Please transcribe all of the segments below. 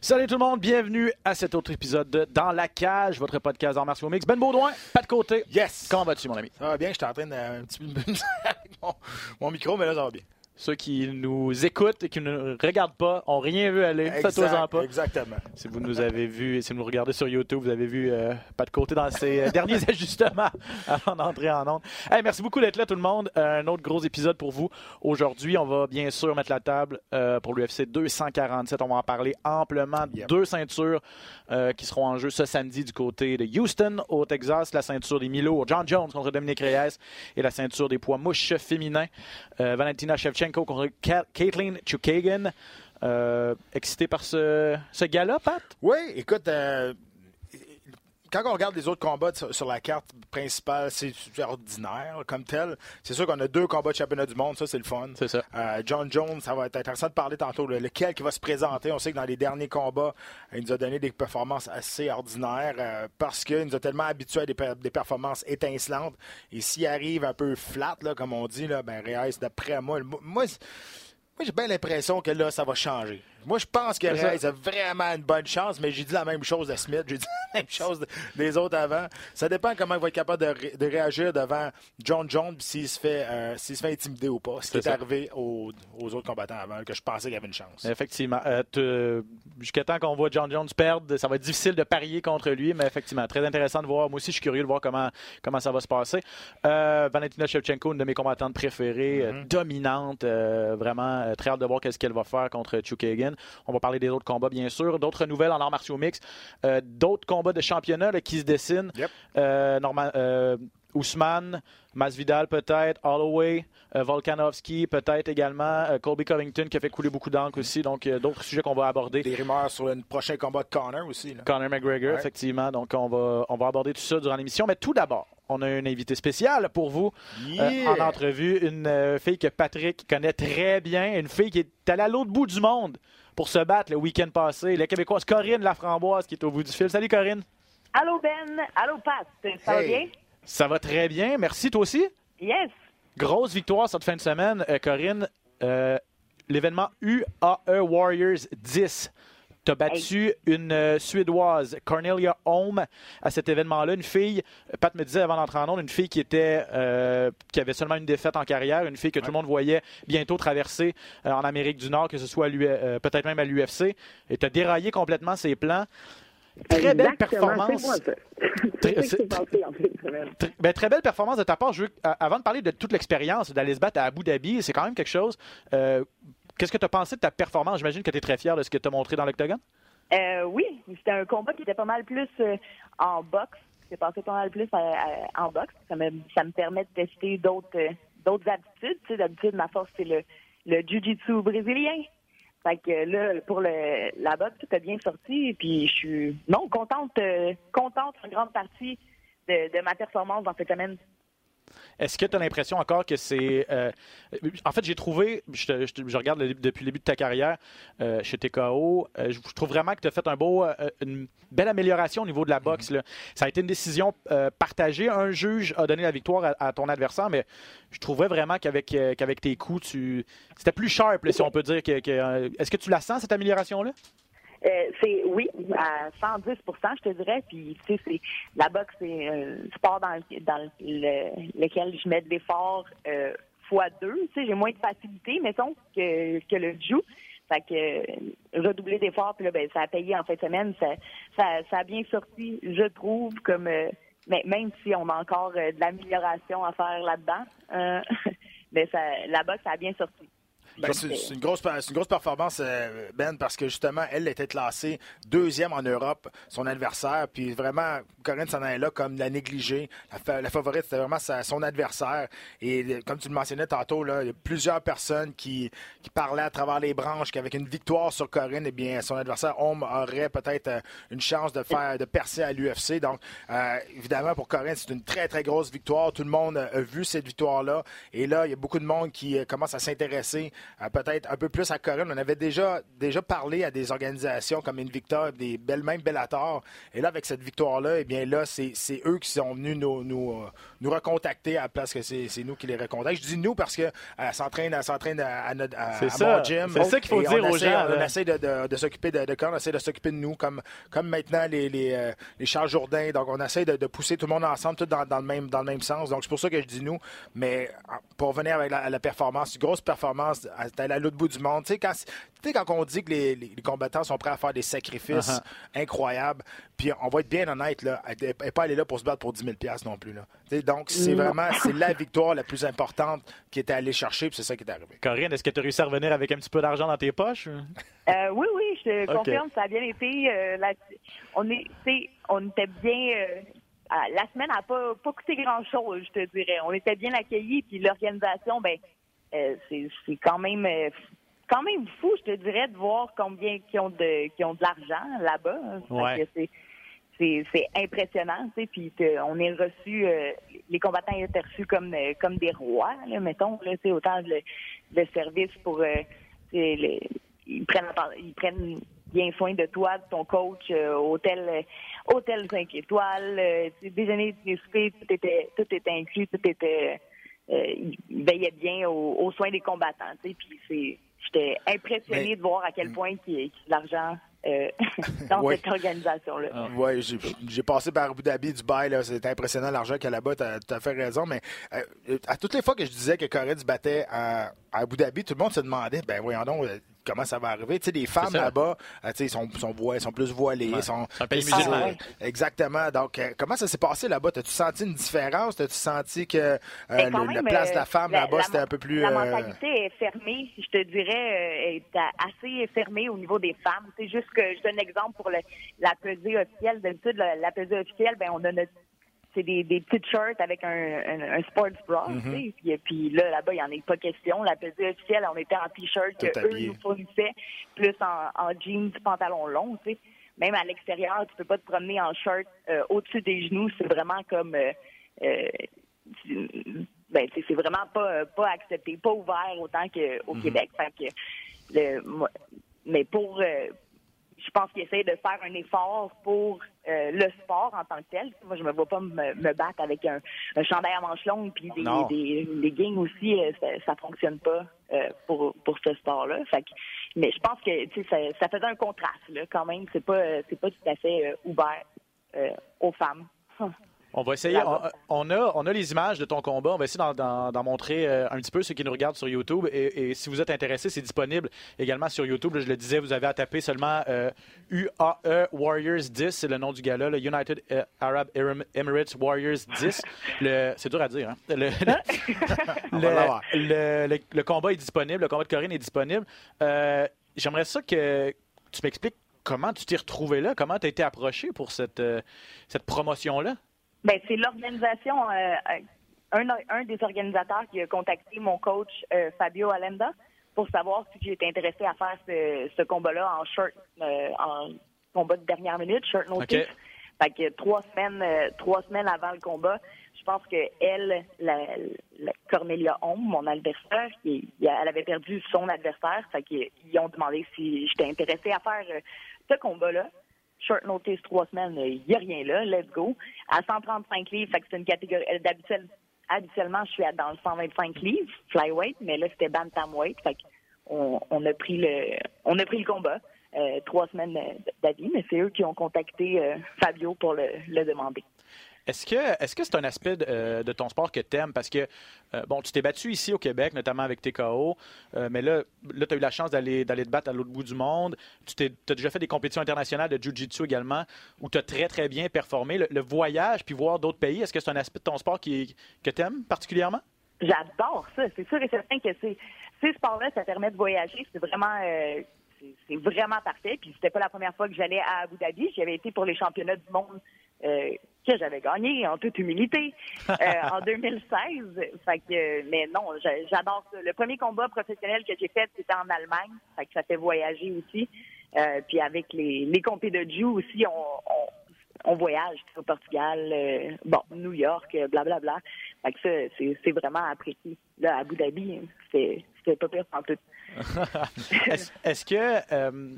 Salut tout le monde, bienvenue à cet autre épisode de Dans la cage, votre podcast en martiaux mix. Ben Baudouin, pas de côté. Yes. Comment vas-tu, mon ami? Ça va bien, j'étais en train de un petit peu avec mon, mon micro, mais là, ça va bien. Ceux qui nous écoutent et qui ne regardent pas ont rien vu aller. Faites-en pas. Exactement. Si vous nous avez vu et si vous nous regardez sur YouTube, vous avez vu euh, pas de côté dans ces euh, derniers ajustements avant d'entrer en onde. Hey, merci beaucoup d'être là, tout le monde. Euh, un autre gros épisode pour vous. Aujourd'hui, on va bien sûr mettre la table euh, pour l'UFC 247. On va en parler amplement. Yep. Deux ceintures euh, qui seront en jeu ce samedi du côté de Houston, au Texas. La ceinture des Milo, John Jones contre Dominic Reyes et la ceinture des poids mouches féminins. Euh, Valentina Shevchenko contre Caitlin Chukagan. Euh, excité par ce, ce gars-là, Pat? Oui, écoute, euh, quand on regarde les autres combats sur, la carte principale, c'est ordinaire comme tel. C'est sûr qu'on a deux combats de championnat du monde, ça c'est le fun. C'est ça. Euh, John Jones, ça va être intéressant de parler tantôt. le- lequel qui va se présenter. On sait que dans les derniers combats, il nous a donné des performances assez ordinaires euh, parce qu'il nous a tellement habitués à des, per- des performances étincelantes. Et s'il arrive un peu flat, là, comme on dit, là, ben Reyes, d'après moi, moi, j'ai bien l'impression que là, ça va changer. Moi, je pense que. Reyes a vraiment une bonne chance, mais j'ai dit la même chose de Smith, j'ai dit la même chose de- des autres avant. Ça dépend comment il va être capable de, ré- de réagir devant John Jones s'il se fait euh, se fait intimider ou pas. Ce qui est arrivé aux, aux autres combattants avant, que je pensais qu'il y avait une chance. Effectivement. Euh, Jusqu'à temps qu'on voit John Jones perdre, ça va être difficile de parier contre lui, mais effectivement, très intéressant de voir. Moi aussi, je suis curieux de voir comment, comment ça va se passer. Euh, Valentina Shevchenko, une de mes combattantes préférées, euh, dominante, vraiment très hâte de voir qu'est-ce qu'elle va faire contre Chukagan. On va parler des autres combats, bien sûr. D'autres nouvelles en arts martiaux mix. Euh, D'autres combats de championnat là, qui se dessinent. Yep. Euh, Norma- euh, Ousmane, Masvidal peut-être, Holloway, euh, Volkanovski peut-être également, euh, Colby Covington qui a fait couler beaucoup d'encre aussi, donc euh, d'autres sujets qu'on va aborder. Des rumeurs sur le prochain combat de Connor aussi. Là. Conor McGregor, Ouais. effectivement, donc on va, on va aborder tout ça durant l'émission, mais tout d'abord, on a une invitée spéciale pour vous euh, Yeah! en entrevue, une euh, fille que Patrick connaît très bien, une fille qui est allée à l'autre bout du monde pour se battre le week-end passé, la Québécoise Corinne Laframboise qui est au bout du fil. Salut Corinne, Allô Ben, allô Pat, ça va bien? ça va très bien, merci toi aussi? Yes. Grosse victoire cette fin de semaine, euh, Corinne. Euh, L'événement UAE Warriors 10. Tu as battu une euh, Suédoise, Cornelia Holm, à cet événement-là. Une fille, Pat me disait avant d'entrer en onde, une fille qui était euh, qui avait seulement une défaite en carrière, une fille que tout le monde voyait bientôt traverser euh, en Amérique du Nord, que ce soit euh, peut-être même à l'UFC. Et tu as déraillé complètement ses plans. Très belle performance. Très- ben, très belle performance de ta part. Je veux, à- avant de parler de toute l'expérience d'aller se battre à Abu Dhabi, c'est quand même quelque chose. Euh, Qu'est-ce que tu as pensé de ta performance? J'imagine que tu es très fier de ce que tu as montré dans l'octogone. Euh, oui, c'était un combat qui était pas mal plus euh, en boxe. J'ai passé pas mal plus à- à- en boxe. Ça me, ça me permet de tester d'autres euh, d'autres habitudes. Tu sais, d'habitude, ma force, c'est le, le jiu-jitsu brésilien. Fait que euh, là, pour le, la boxe, tout a bien sorti. Puis je suis non contente, euh, contente en grande partie de, de ma performance dans cette semaine. Est-ce que tu as l'impression encore que c'est. euh, en fait, j'ai trouvé, je, te- je te- je regarde le- depuis le début de ta carrière euh, chez TKO, euh, je, je trouve vraiment que tu as fait un beau, une belle amélioration au niveau de la boxe. là. Ça a été une décision partagée. Un juge a donné la victoire à, à ton adversaire, mais je trouvais vraiment qu'avec tes coups, tu c'était plus sharp, là, si on peut dire. Que, que, Est-ce que tu la sens, cette amélioration-là? Euh, c'est oui, à 110% je te dirais. Puis tu sais, c'est la boxe, c'est un sport dans, le- dans le- lequel je mets de l'effort euh, fois deux. Tu sais, j'ai moins de facilité, mettons, que, que le jiu. Fait que euh, redoubler d'efforts, puis là, ben, ça a payé en fin de semaine. Ça, ça, ça a bien sorti, je trouve, comme mais même si on a encore de l'amélioration à faire là-dedans, mais ça, la boxe, ça a bien sorti. Ben, c'est une grosse, une grosse performance, euh, Ben, parce que justement, elle était classée deuxième en Europe, son adversaire. Puis vraiment, Corinne s'en est là comme la négligée. La, favorite, c'était vraiment son adversaire. Et comme tu le mentionnais tantôt, là, il y a plusieurs personnes qui, qui parlaient à travers les branches qu'avec une victoire sur Corinne, eh bien, son adversaire, Homme, aurait peut-être euh, une chance de faire de percer à l'UFC. Donc, euh, évidemment, pour Corinne, c'est une très, très grosse victoire. Tout le monde a vu cette victoire-là. Et là, il y a beaucoup de monde qui commence à s'intéresser peut-être un peu plus à Corinne. On avait déjà, déjà parlé à des organisations comme Invicta, des belles mêmes Bellator. Et là, avec cette victoire-là, eh bien là, c'est eux qui sont venus nous, nous, euh, nous recontacter à la place que c'est nous qui les recontactent. Je dis nous parce que euh, s'entraîne à, à, notre gym. C'est ça qu'il faut dire aux gens. On essaie de, de, s'occuper de, de on essaie de s'occuper de nous comme, comme maintenant les, les, euh, les Charles Jourdain. Donc, on essaie de, pousser tout le monde ensemble, tout dans, dans, le, même, dans le même sens. Donc, c'est pour ça que je dis nous. Mais pour revenir avec la, la performance, une grosse performance à, à l'autre bout du monde. Tu sais, quand, quand on dit que les, les, combattants sont prêts à faire des sacrifices uh-huh. incroyables, puis on va être bien honnête, là, elle n'est pas allée là pour se battre pour 10 000 non plus. Là. donc, c'est vraiment c'est la victoire la plus importante qui était allée chercher, puis c'est ça qui est arrivé. Corinne, est-ce que tu as réussi à revenir avec un petit peu d'argent dans tes poches? Euh, oui, oui, je te confirme, ça a bien été. Euh, on, est, on était bien. Euh, la semaine n'a pas, pas coûté grand-chose, je te dirais. On était bien accueillis, puis l'organisation, ben, c'est quand même quand même fou, je te dirais, de voir combien qui ont de qui ont de l'argent là-bas. C'est impressionnant, tu sais, puis on est reçu, euh, les combattants étaient reçus comme euh, comme des rois, là, mettons, là, tu autant le, le service pour, euh, ils prennent ils prennent bien soin de toi, de ton coach, hôtel hôtel 5 étoiles, déjeuner, souper, tout était tout était inclus, tout était, ils veillaient bien aux, soins des combattants, puis c'est J'étais impressionné de voir à quel point il y a de l'argent euh, dans cette organisation-là. Ah. Oui, j'ai passé par Abu Dhabi, Dubaï, c'est impressionnant l'argent qu'il y a là-bas, tu as, fait raison, mais euh, à toutes les fois que je disais que Corée se battait à, à, Abu Dhabi, tout le monde se demandait, ben voyons donc, comment ça va arriver? Tu sais, les femmes là-bas, euh, tu sais, sont, sont, sont, plus voilées. Sont, un pays musulman. Exactement. Donc, euh, comment ça s'est passé là-bas? As-tu senti une différence? T'as-tu senti que euh, ben, la place de la femme là-bas, c'était un peu plus... La mentalité est fermée, je te dirais, est assez fermée au niveau des femmes. C'est juste que, je donne un exemple pour le, la pesée officielle. D'habitude, la, la pesée officielle, ben, on a notre c'est des, des petites shirts avec un, un, sports bra. Mm-hmm. puis, puis, là, là-bas, il n'y en a pas question. La pesée officielle, on était en t-shirt que eux nous fournissaient, plus en, en jeans, pantalon long. sais. Même à l'extérieur, tu peux pas te promener en shirt euh, au-dessus des genoux. C'est vraiment comme... Euh, euh, ben, c'est vraiment pas, pas accepté, pas ouvert autant qu'au mm-hmm. Québec. Fait que, le, mais pour je pense qu'il essaie de faire un effort pour euh, le sport en tant que tel. Moi, je me vois pas me, battre avec un, un, chandail à manches longues puis des, des, des, aussi, euh, ça, ne fonctionne pas euh, pour, pour ce sport-là. mais je pense que ça, ça faisait un contraste là, quand même. C'est pas c'est pas tout à fait ouvert aux femmes. On va essayer. On, a, on a les images de ton combat. On va essayer d'en montrer euh, un petit peu ceux qui nous regardent sur YouTube. Et, si vous êtes intéressés, c'est disponible également sur YouTube. je le disais, vous avez à taper seulement UAE euh, Warriors 10, c'est le nom du gars-là, le United euh, Arab Emirates Warriors 10. C'est dur à dire. Hein? Le, le, combat est disponible. Le combat de Corinne est disponible. J'aimerais ça que tu m'expliques comment tu t'es retrouvé là, comment tu as été approché pour cette, cette promotion-là? Ben, c'est l'organisation, euh, un, un, des organisateurs qui a contacté mon coach euh, Fabio Alenda pour savoir si j'étais intéressé à faire ce, ce combat-là en short, euh, en combat de dernière minute, short notice. Fait que trois semaines, trois semaines avant le combat, je pense que elle, la, Cornelia Homme, mon adversaire, qui, elle avait perdu son adversaire. Fait qu'ils ont demandé si j'étais intéressé à faire ce combat-là short notice, trois semaines, il n'y a rien là, let's go. À 135 livres, fait que c'est une catégorie. Euh, d'habitude, habituellement, je suis dans le 125 livres, flyweight, mais là, c'était bantamweight. Fait on, on, a pris le, on a pris le combat. Euh, trois semaines d'avis, mais c'est eux qui ont contacté euh, Fabio pour le, le demander. Est-ce que est-ce c'est un aspect euh, de, ton sport que tu aimes? Parce que, euh, bon, tu t'es battu ici au Québec, notamment avec TKO, euh, mais là, là tu as eu la chance d'aller d'aller te battre à l'autre bout du monde. Tu as déjà fait des compétitions internationales de Jiu-Jitsu également, où tu as très, très bien performé. Le, voyage, puis voir d'autres pays, est-ce que c'est un aspect de ton sport qui, que tu aimes particulièrement? J'adore ça. C'est sûr et certain que c'est ces sports-là, ça permet de voyager. C'est vraiment, euh, c'est vraiment parfait. Puis c'était pas la première fois que j'allais à Abu Dhabi. J'avais été pour les championnats du monde euh, que j'avais gagné en toute humilité euh, en 2016. Fait que, mais non, j'adore ça. Le premier combat professionnel que j'ai fait, c'était en Allemagne. Fait que ça fait voyager aussi. Euh, puis avec les, les compés de Jiu aussi, on, on, on voyage au Portugal, euh, bon, New York, blablabla. Bla, bla. Fait que ça, c'est vraiment apprécié. Là, à Abu Dhabi, c'était pas pire en tout. est-ce est que,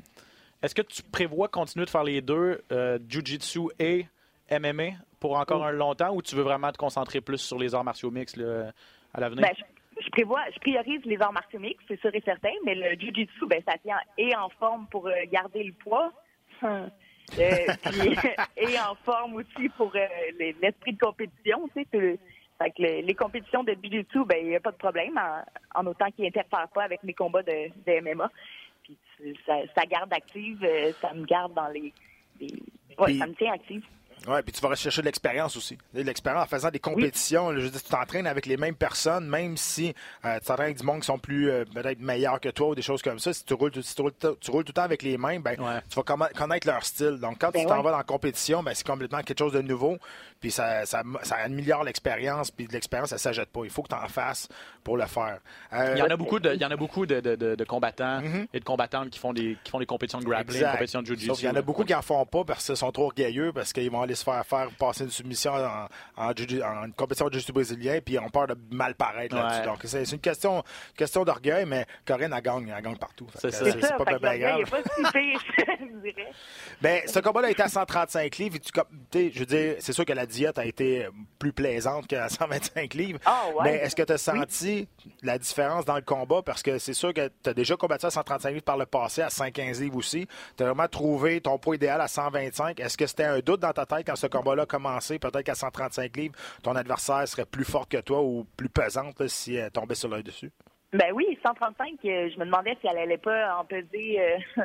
est-ce que tu prévois continuer de faire les deux, Jiu-Jitsu et MMA, pour encore un longtemps, ou tu veux vraiment te concentrer plus sur les arts martiaux mixtes là, à l'avenir? Ben, je, je, prévois, je priorise les arts martiaux mixtes, c'est sûr et certain, mais le Jiu-Jitsu, ben, ça tient et en forme pour euh, garder le poids. Euh, puis, et en forme aussi pour euh, l'esprit de compétition. Tu sais, fait que les, les, compétitions de jiu-jitsu, ben il n'y a pas de problème en, en autant qu'ils n'interfèrent pas avec mes combats de, de MMA. Puis ça, ça, garde active, ça me garde dans les, les ouais, puis, ça me tient active. Oui, puis tu vas rechercher de l'expérience aussi. L'expérience en faisant des compétitions. Oui. je veux dire, tu t'entraînes avec les mêmes personnes, même si euh, tu t'entraînes avec du monde qui sont plus euh, peut-être meilleurs que toi ou des choses comme ça. Si tu roules, si tu roules, tu roules tout le temps avec les mêmes, ben, ouais. tu vas connaître leur style. Donc, quand ben tu t'en ouais. vas dans la compétition, ben, c'est complètement quelque chose de nouveau. Puis ça, ça, ça améliore l'expérience. Puis de l'expérience, ça ne s'ajoute pas. Il faut que tu en fasses pour le faire. Euh, il y en a beaucoup de, il y en a beaucoup de, de, de, de combattants mm -hmm. et de combattantes qui font des, qui font des compétitions de grappling, des compétitions de jiu-jitsu. Il y en a beaucoup qui en font pas parce qu'ils sont trop orgueilleux, parce qu'ils vont aller se faire faire passer une soumission en, en, en une compétition de jiu-jitsu brésilien, puis on peur de mal paraître ouais. là-dessus. Donc, c'est une question, question d'orgueil, mais Corinne, elle gagne, elle gagne partout. C'est ça. C'est pas bien grave. Ben, ce combat-là a été à 135 livres. Tu, je veux dire, c'est sûr que la diète a été plus plaisante qu'à 125 livres. Oh, ouais. Mais est-ce que tu as senti oui. la différence dans le combat? Parce que c'est sûr que tu as déjà combattu à 135 livres par le passé, à 115 livres aussi. Tu as vraiment trouvé ton poids idéal à 125. Est-ce que c'était un doute dans ta tête quand ce combat-là commencé? Peut-être qu'à 135 livres, ton adversaire serait plus fort que toi ou plus pesante là, si elle tombait sur l'œil dessus? Ben oui, 135, euh, je me demandais si elle allait pas en peser euh,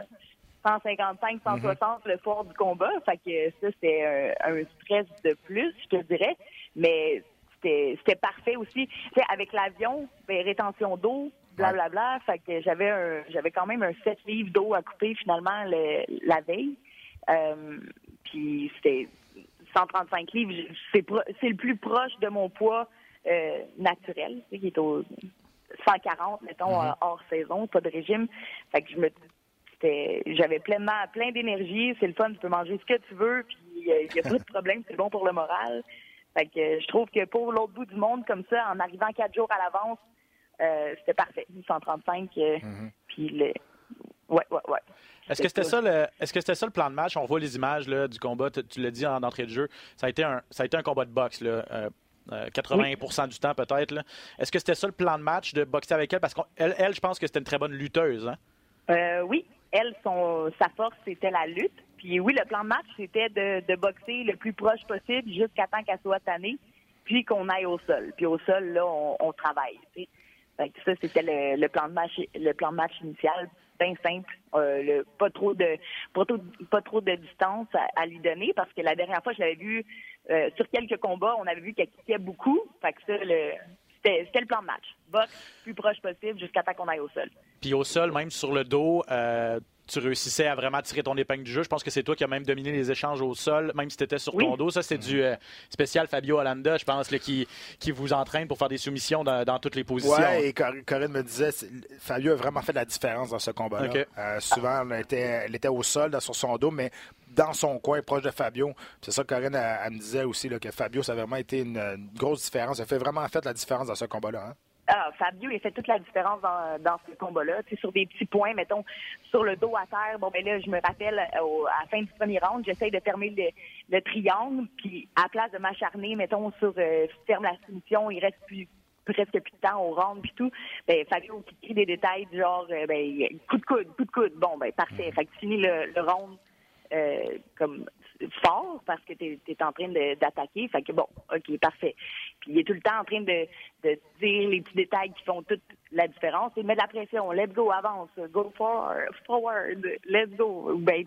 155, 160 mm -hmm. le soir du combat. Fait que ça, c'est un, un, stress de plus, je te dirais. Mais c'était parfait aussi. T'sais, avec l'avion, ben, rétention d'eau, blablabla. Fait que j'avais un j'avais quand même un 7 livres d'eau à couper finalement le, la veille. Euh, puis c'était 135 livres. C'est le plus proche de mon poids euh, naturel, qui est au 140, mettons, mm -hmm. hors saison, pas de régime. Fait que je me j'avais pleinement plein d'énergie, c'est le fun, tu peux manger ce que tu veux, puis il euh, n'y a pas de problème, c'est bon pour le moral. Fait que je trouve que pour l'autre bout du monde, comme ça, en arrivant quatre jours à l'avance, euh, c'était parfait. 135, euh, mm -hmm. puis le... Ouais, ouais, ouais. Est-ce que c'était ça le est-ce que c'était ça le plan de match? On voit les images là, du combat, tu, tu l'as dit en entrée de jeu. Ça a été un ça a été un combat de boxe là. Euh, euh, 80 oui. du temps peut-être. Est-ce que c'était ça le plan de match de boxer avec elle? Parce qu'elle, elle, je pense que c'était une très bonne lutteuse. Hein? Euh, oui, elle, son, sa force, c'était la lutte. Puis oui, le plan de match, c'était de, de boxer le plus proche possible jusqu'à temps qu'elle soit tannée, puis qu'on aille au sol. Puis au sol, là, on, on travaille. Fait que ça, c'était le, le, plan de match, le plan de match initial, bien simple. Euh, pas trop de pas trop, de distance à, lui donner parce que la dernière fois, je l'avais vu euh, sur quelques combats, on avait vu qu'elle quittait beaucoup. Ça, le, c'était le plan de match. Boxe plus proche possible jusqu'à temps qu'on aille au sol. Puis au sol, même sur le dos, euh, tu réussissais à vraiment tirer ton épingle du jeu. Je pense que c'est toi qui as même dominé les échanges au sol, même si tu étais sur oui. ton dos. Ça, c'est du euh, spécial Fabio Hollanda, je pense, là, qui, qui vous entraîne pour faire des soumissions dans, dans toutes les positions. Oui, et Corinne me disait, Fabio a vraiment fait la différence dans ce combat-là. Okay. Euh, souvent, elle était, elle était au sol, là, sur son dos, mais dans son coin, proche de Fabio. C'est ça que Corinne elle, elle me disait aussi, là, que Fabio, ça a vraiment été une, une grosse différence. Elle a fait vraiment fait la différence dans ce combat-là. Hein? Ah, Fabio, il a fait toute la différence dans, dans ce combat-là. Tu sais, sur des petits points, mettons, sur le dos à terre. Bon, ben là, je me rappelle, au, à la fin du premier round, j'essaye de fermer le, le, triangle, puis à la place de m'acharner, mettons, sur euh, ferme la soumission, il reste plus presque plus de temps au round puis tout, ben Fabio qui crie des détails du genre euh, ben coup de coude, coup de coude. Bon ben parfait. Fait que tu finis le, le round euh, comme fort parce que tu es, en train d'attaquer. Fait que bon, OK, parfait. Puis il est tout le temps en train de, de dire les petits détails qui font toute la différence. Il met de la pression. Let's go, avance. Go forward, forward. Let's go. Ben,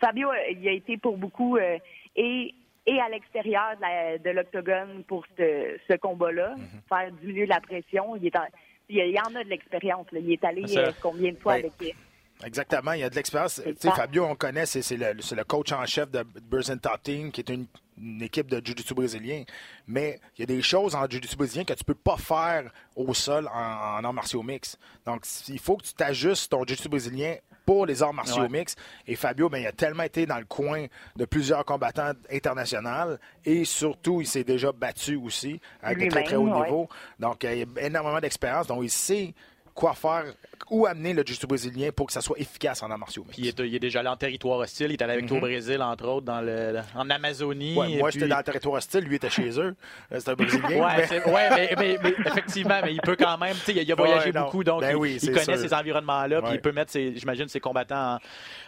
Fabio, il a été pour beaucoup euh, et et à l'extérieur de l'octogone pour ce, ce combat-là, mm -hmm. faire diminuer la pression. Il est en, il y en a de l'expérience. Il est allé euh, combien de fois Ben, avec. Exactement, il y a de l'expérience. Tu sais, ça. Fabio, on connaît, c'est le, coach en chef de Brazilian Top Team, qui est une, une équipe de Jiu-Jitsu brésilien. Mais il y a des choses en Jiu-Jitsu brésilien que tu peux pas faire au sol en, en arts martiaux mix. Donc, il faut que tu t'ajustes ton Jiu-Jitsu brésilien pour les arts martiaux Ouais. mix. Et Fabio, ben, il a tellement été dans le coin de plusieurs combattants internationaux et surtout, il s'est déjà battu aussi à de très, très haut ouais. niveau. Donc, il a énormément d'expérience. Donc, il sait quoi faire, où amener le jiu-jitsu brésilien pour que ça soit efficace en arts martiaux mixtes. Il est, il est déjà allé en territoire hostile. Il est allé avec toi au Brésil, entre autres, dans le, en Amazonie. Mhm. Ouais, moi, puis- j'étais dans le territoire hostile, lui était chez eux. Euh, C'était un Brésilien. Ouais, mais- c'est- ouais, mais, mais- mais effectivement, mais il peut quand même. Il a, il a voyagé Ouais, beaucoup, donc Ben il, oui, il c'est connaît sûr. ces environnements-là, puis il peut mettre, ses, j'imagine, ses combattants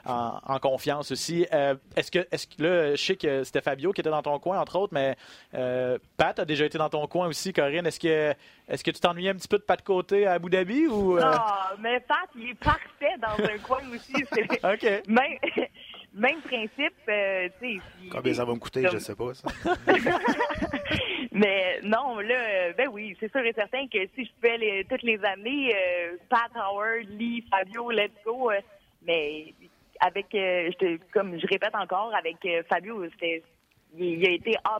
en, en- en confiance aussi. Euh, est-ce que, est-ce que là, je sais que c'était Fabio qui était dans ton coin, entre autres, mais euh, Pat a déjà été dans ton coin aussi. Corinne, est-ce que, est-ce que tu t'ennuyais un petit peu de pas de côté à Abu Dhabi ou euh? Ah, mais Pat, il est parfait dans un coin aussi. Ok. Même, même principe, euh, tu sais. si- Combien ça va me coûter, comme- je sais pas. Ça. Mais non, là, ben oui, c'est sûr et certain que si je pouvais les, toutes les années, euh, Pat Howard, Lee, Fabio, let's go. euh, mais avec, euh, je te- comme je répète encore, avec euh, Fabio, c'était il a été A++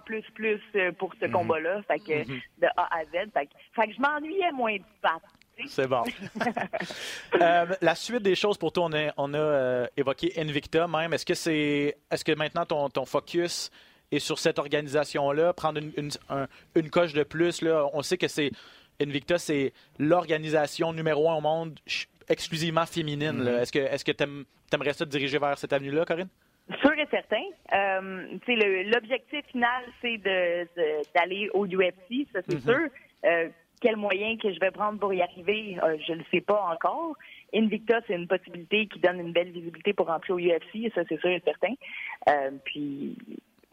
pour ce combat-là, fait que de A à Z. Fait que, fait que je m'ennuyais moins de Pat. C'est bon. Euh, la suite des choses pour toi, on a, on a euh, évoqué Invicta même. Est-ce que c'est, est-ce que maintenant ton, ton focus est sur cette organisation-là, prendre une, une, un- une coche de plus là, On sait que c'est Invicta, c'est l'organisation numéro un au monde exclusivement féminine. là. Est-ce que, est-ce que t'aimes- t'aimerais ça te diriger vers cette avenue-là, Corinne? Sûr et certain. Euh, L'objectif final, c'est de- de- d'aller au UFC, ça c'est sûr. Euh, quel moyen que je vais prendre pour y arriver, euh, je ne le sais pas encore. Invicta, c'est une possibilité qui donne une belle visibilité pour entrer au UFC, ça c'est sûr et certain. Euh, puis,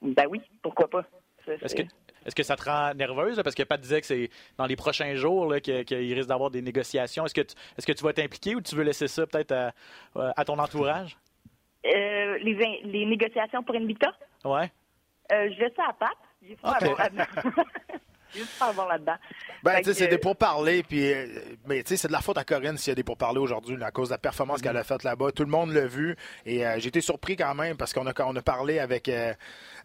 ben oui, pourquoi pas. Est-ce que, est-ce que ça te rend nerveuse? là? Parce que Pat disait que c'est dans les prochains jours qu'il risque d'avoir des négociations. Est-ce que, tu, est-ce que tu vas t'impliquer ou tu veux laisser ça peut-être à, à ton entourage? Euh, les, in- les négociations pour Invicta, Ouais. euh, je laisse ça à Pat. J'ai J'ai juste pas à voir là-dedans. Ben, tu sais, c'est des pourparlers, puis, euh, mais tu sais, c'est de la faute à Corinne s'il y a des pourparlers aujourd'hui, à cause de la performance qu'elle a faite là-bas. Tout le monde l'a vu, et euh, j'ai été surpris quand même, parce qu'on a, on a parlé avec, euh,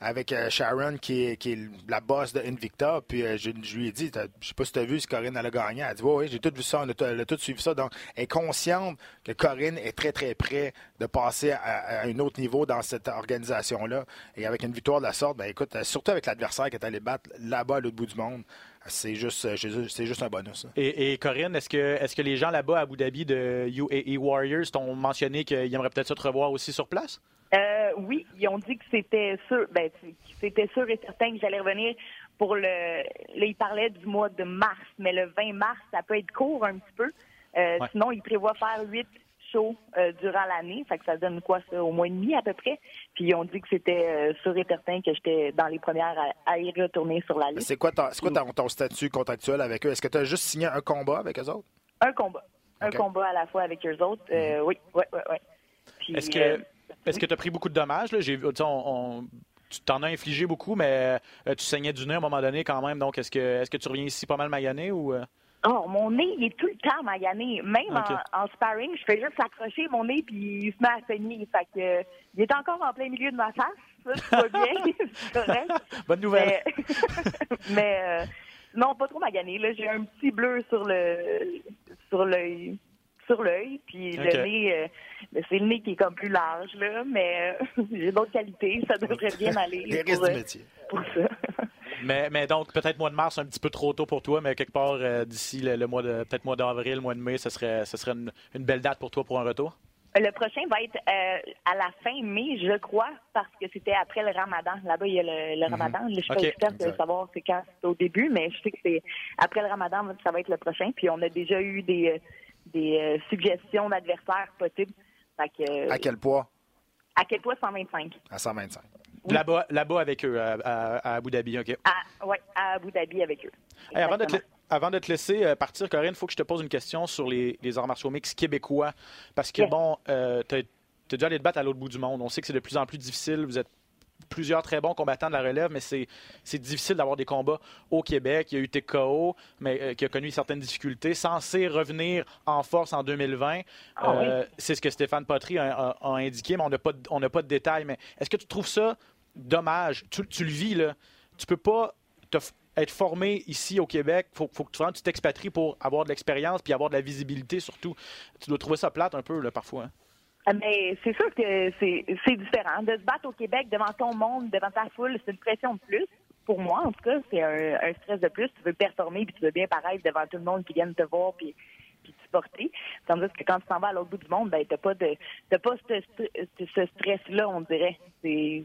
avec Sharon, qui est, qui est la boss de Invicta, puis euh, je, je lui ai dit, je sais pas si tu as vu si Corinne elle a gagné. Elle a dit, oui, oui, j'ai tout vu ça, on a, elle a tout suivi ça. Donc, elle est consciente que Corinne est très, très près de passer à, à un autre niveau dans cette organisation-là. Et avec une victoire de la sorte, ben écoute, surtout avec l'adversaire qui est allé battre là-bas à l'autre bout du monde, c'est juste, euh, c'est juste- c'est juste un bonus. Et, et Corinne, est-ce que, est-ce que les gens là-bas à Abu Dhabi de UAE Warriors t'ont mentionné qu'ils aimeraient peut-être ça te revoir aussi sur place? Euh, oui, ils ont dit que c'était sûr, ben, c'était sûr et certain que j'allais revenir pour le. Là, ils parlaient du mois de mars, mais le 20 mars, ça peut être court un petit peu. Euh, Ouais. Sinon, ils prévoient faire huit shows euh, durant l'année, fait que ça donne quoi, ça, au mois et demi à peu près? Puis ils ont dit que c'était euh, sûr et certain que j'étais dans les premières à, à y retourner sur la liste. C'est quoi, ton, c'est quoi ton, ton statut contractuel avec eux? Est-ce que tu as juste signé un combat avec eux autres? Un combat, un combat à la fois avec eux autres. Euh, Oui, oui, oui, oui. Est-ce que est-ce que tu as pris beaucoup de dommages? Là? On- on- tu t'en as infligé beaucoup, mais euh, tu saignais du nez à un moment donné quand même. Donc, est-ce que, est-ce que tu reviens ici pas mal magané ou. euh? Oh, mon nez, il est tout le temps magané. Même en, en sparring, je fais juste s'accrocher mon nez puis il se met à saigner. Fait que, euh, il est encore en plein milieu de ma face. Ça, tout va bien. Bonne nouvelle. Mais, mais, euh, non, pas trop magané. Là, j'ai un petit bleu sur le sur l'œil. Sur l'œil, puis le nez, euh, ben, c'est le nez qui est comme plus large, là, mais euh, j'ai d'autres qualités, ça devrait bien aller. Les pour, risques du euh, métier. pour ça. Mais, mais donc, peut-être mois de mars, un petit peu trop tôt pour toi, mais quelque part euh, d'ici le, le mois de. Peut-être mois d'avril, mois de mai, ce serait, ce serait une, une belle date pour toi pour un retour? Le prochain va être euh, à la fin mai, je crois, parce que c'était après le ramadan. Là-bas, il y a le, le ramadan. Je suis Ok. pas experte de savoir c'est quand c'est au début, mais je sais que c'est après le ramadan, ça va être le prochain. Puis on a déjà eu des, euh, des euh, suggestions d'adversaires possibles. Fait que, euh, À quel poids? à quel point 125? À 125. Là-bas, là-bas avec eux, à, à- à Abu Dhabi, OK. À, ouais, à Abu Dhabi avec eux. Hey, avant, de te, avant de te laisser euh, partir, Corinne, il faut que je te pose une question sur les, les arts martiaux mixtes québécois. Parce que, Yes. bon, euh, tu as déjà allé te battre à l'autre bout du monde. On sait que c'est de plus en plus difficile. Vous êtes plusieurs très bons combattants de la relève, mais c'est difficile d'avoir des combats au Québec. Il y a eu TKO, mais qui a connu certaines difficultés, censé revenir en force en 2020. Ah c'est ce que Stéphane Potry a, indiqué, mais on n'a pas, pas de détails. Mais est-ce que tu trouves ça dommage? Tu, tu le vis, là. Tu peux pas te être formé ici au Québec, il faut, faut, que tu t'expatries pour avoir de l'expérience puis avoir de la visibilité surtout. Tu dois trouver ça plate un peu là, parfois. Hein? Ah, mais c'est sûr que c'est différent. De se battre au Québec devant ton monde, devant ta foule, c'est une pression de plus. Pour moi, en tout cas, c'est un, stress de plus. Tu veux performer puis tu veux bien paraître devant tout le monde qui vient te voir puis supporter. Tandis que quand tu t'en vas à l'autre bout du monde, ben t'as pas de pas ce, stress-là, on dirait. C'est,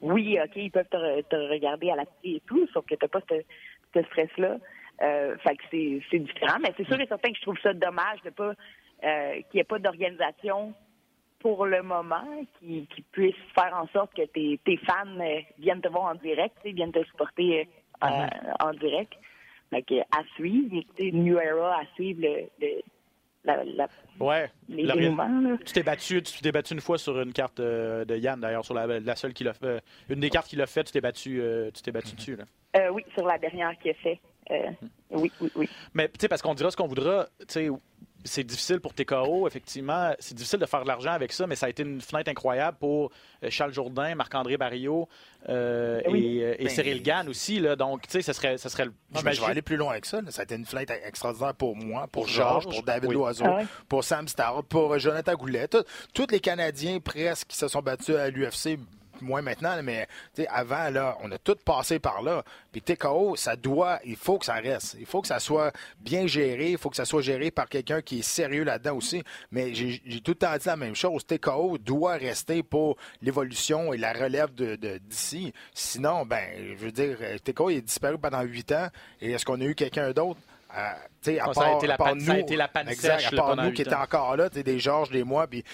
oui, ok, ils peuvent te, regarder à la télé et tout, sauf que t'as pas ce, stress-là. Euh, fait que c'est, différent, mais c'est sûr et certain que je trouve ça dommage de pas euh, qu'il n'y ait pas d'organisation pour le moment qui, qui puisse faire en sorte que tes, tes fans euh, viennent te voir en direct, viennent te supporter mm-hmm. en direct. Donc, à suivre, New Era, à suivre le, la, la, ouais, les, mouvements. Tu t'es battu, tu t'es battu une fois sur une carte euh, de Yann, d'ailleurs, sur la, seule qui l'a fait. Euh, une des cartes qu'il a fait, tu t'es battu, euh, tu t'es battu dessus. Là. oui, sur la dernière qu'il a fait. oui, oui, oui. Mais tu sais, parce qu'on dira ce qu'on voudra, tu sais, c'est difficile pour TKO, effectivement. C'est difficile de faire de l'argent avec ça, mais ça a été une fenêtre incroyable pour euh, Charles Jourdain, Marc-André Barrio euh, et, euh, ben, Cyril Gann aussi. Là. Donc, tu sais, ça serait, ça serait je vais aller plus loin avec ça. Ça a été une fenêtre extraordinaire pour moi, pour Georges, pour David Loiseau, ah pour Sam Starr, pour Jonathan Goulet. Tous les Canadiens presque qui se sont battus à l'UFC moins maintenant, mais avant, là, on a tout passé par là. Puis TKO, ça doit, il faut que ça reste. Il faut que ça soit bien géré. Il faut que ça soit géré par quelqu'un qui est sérieux là-dedans aussi. Mais j'ai tout le temps dit la même chose. TKO doit rester pour l'évolution et la relève de d'ici. Sinon, ben, je veux dire, TKO est disparu pendant huit ans. Et est-ce qu'on a eu quelqu'un d'autre? à part, ça, a été la nous, ça a été la panne exact, à part nous qui étaient encore là, des Georges, des mois, puis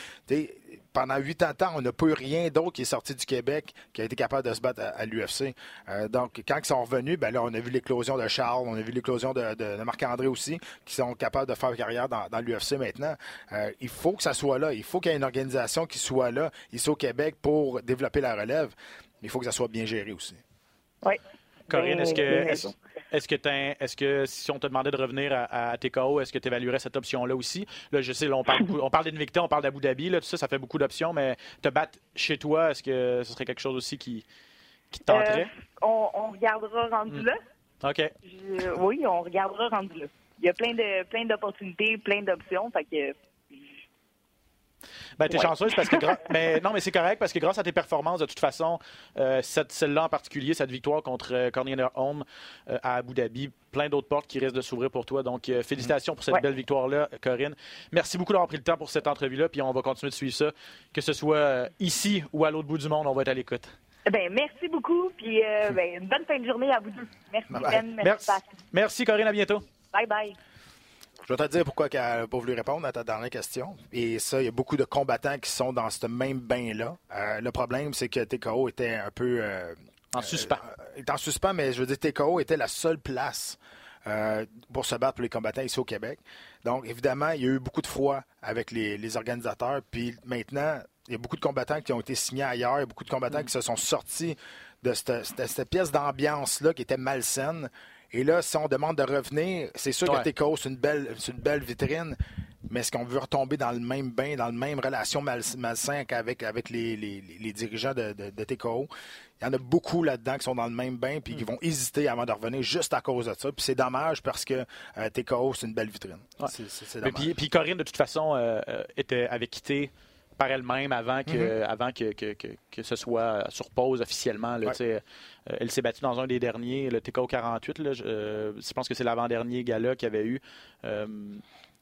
pendant huit ans de temps, on n'a pas eu rien d'autre qui est sorti du Québec qui a été capable de se battre à, l'UFC. Euh, donc, quand ils sont revenus, ben là, on a vu l'éclosion de Charles, on a vu l'éclosion de, Marc-André aussi, qui sont capables de faire carrière dans, l'UFC maintenant. Euh, il faut que ça soit là. Il faut qu'il y ait une organisation qui soit là, ici au Québec, pour développer la relève. Mais il faut que ça soit bien géré aussi. Oui. Corinne, est-ce que, est-ce que, est que si on te demandait de revenir à, TKO, est-ce que tu évaluerais cette option-là aussi? Là, je sais, on parle, on parle d'Invicta, on parle d'Abu Dhabi, là, tout ça, ça fait beaucoup d'options, mais te battre chez toi, est-ce que ce serait quelque chose aussi qui, qui te tenterait? Euh, on, regardera rendu là. Hmm. OK. oui, on regardera rendu là. Il y a plein de plein d'opportunités, plein d'options, fait que ben, t'es chanceuse parce que. mais, non, mais c'est correct parce que grâce à tes performances, de toute façon, euh, celle-là en particulier, cette victoire contre euh, Cornelia Home euh, à Abu Dhabi, plein d'autres portes qui risquent de s'ouvrir pour toi. Donc, félicitations pour cette belle victoire-là, Corinne. Merci beaucoup d'avoir pris le temps pour cette entrevue-là, puis on va continuer de suivre ça, que ce soit ici ou à l'autre bout du monde, on va être à l'écoute. Ben, merci beaucoup, puis ben, une bonne fin de journée à vous deux. Merci, Ben. Merci, merci, Corinne, à bientôt. Bye bye. Je vais te dire pourquoi elle n'a pas voulu répondre à ta dernière question. Et ça, il y a beaucoup de combattants qui sont dans ce même bain-là. Euh, le problème, c'est que TKO était un peu... Euh, en suspens. Euh, en suspens, mais je veux dire, TKO était la seule place pour se battre pour les combattants ici au Québec. Donc, évidemment, il y a eu beaucoup de fois avec les, organisateurs. Puis maintenant, il y a beaucoup de combattants qui ont été signés ailleurs. Il y a beaucoup de combattants mm. qui se sont sortis de cette pièce d'ambiance-là qui était malsaine. Et là, si on demande de revenir, c'est sûr que TKO, c'est une belle, une belle vitrine. Mais est-ce qu'on veut retomber dans le même bain, dans la même relation malsaine qu'avec avec les, dirigeants de, de, TKO? Il y en a beaucoup là-dedans qui sont dans le même bain puis qui hmm. vont hésiter avant de revenir juste à cause de ça. Puis c'est dommage parce que euh, TKO, c'est une belle vitrine. Puis, puis, Corinne, de toute façon, euh, euh, était, avait quitté par elle-même avant que, mhm. avant que, que, que, ce soit sur pause officiellement. Là, euh, elle s'est battue dans un des derniers, le TKO 48. Là, je, pense que c'est l'avant-dernier gala qu'il y avait eu. Euh,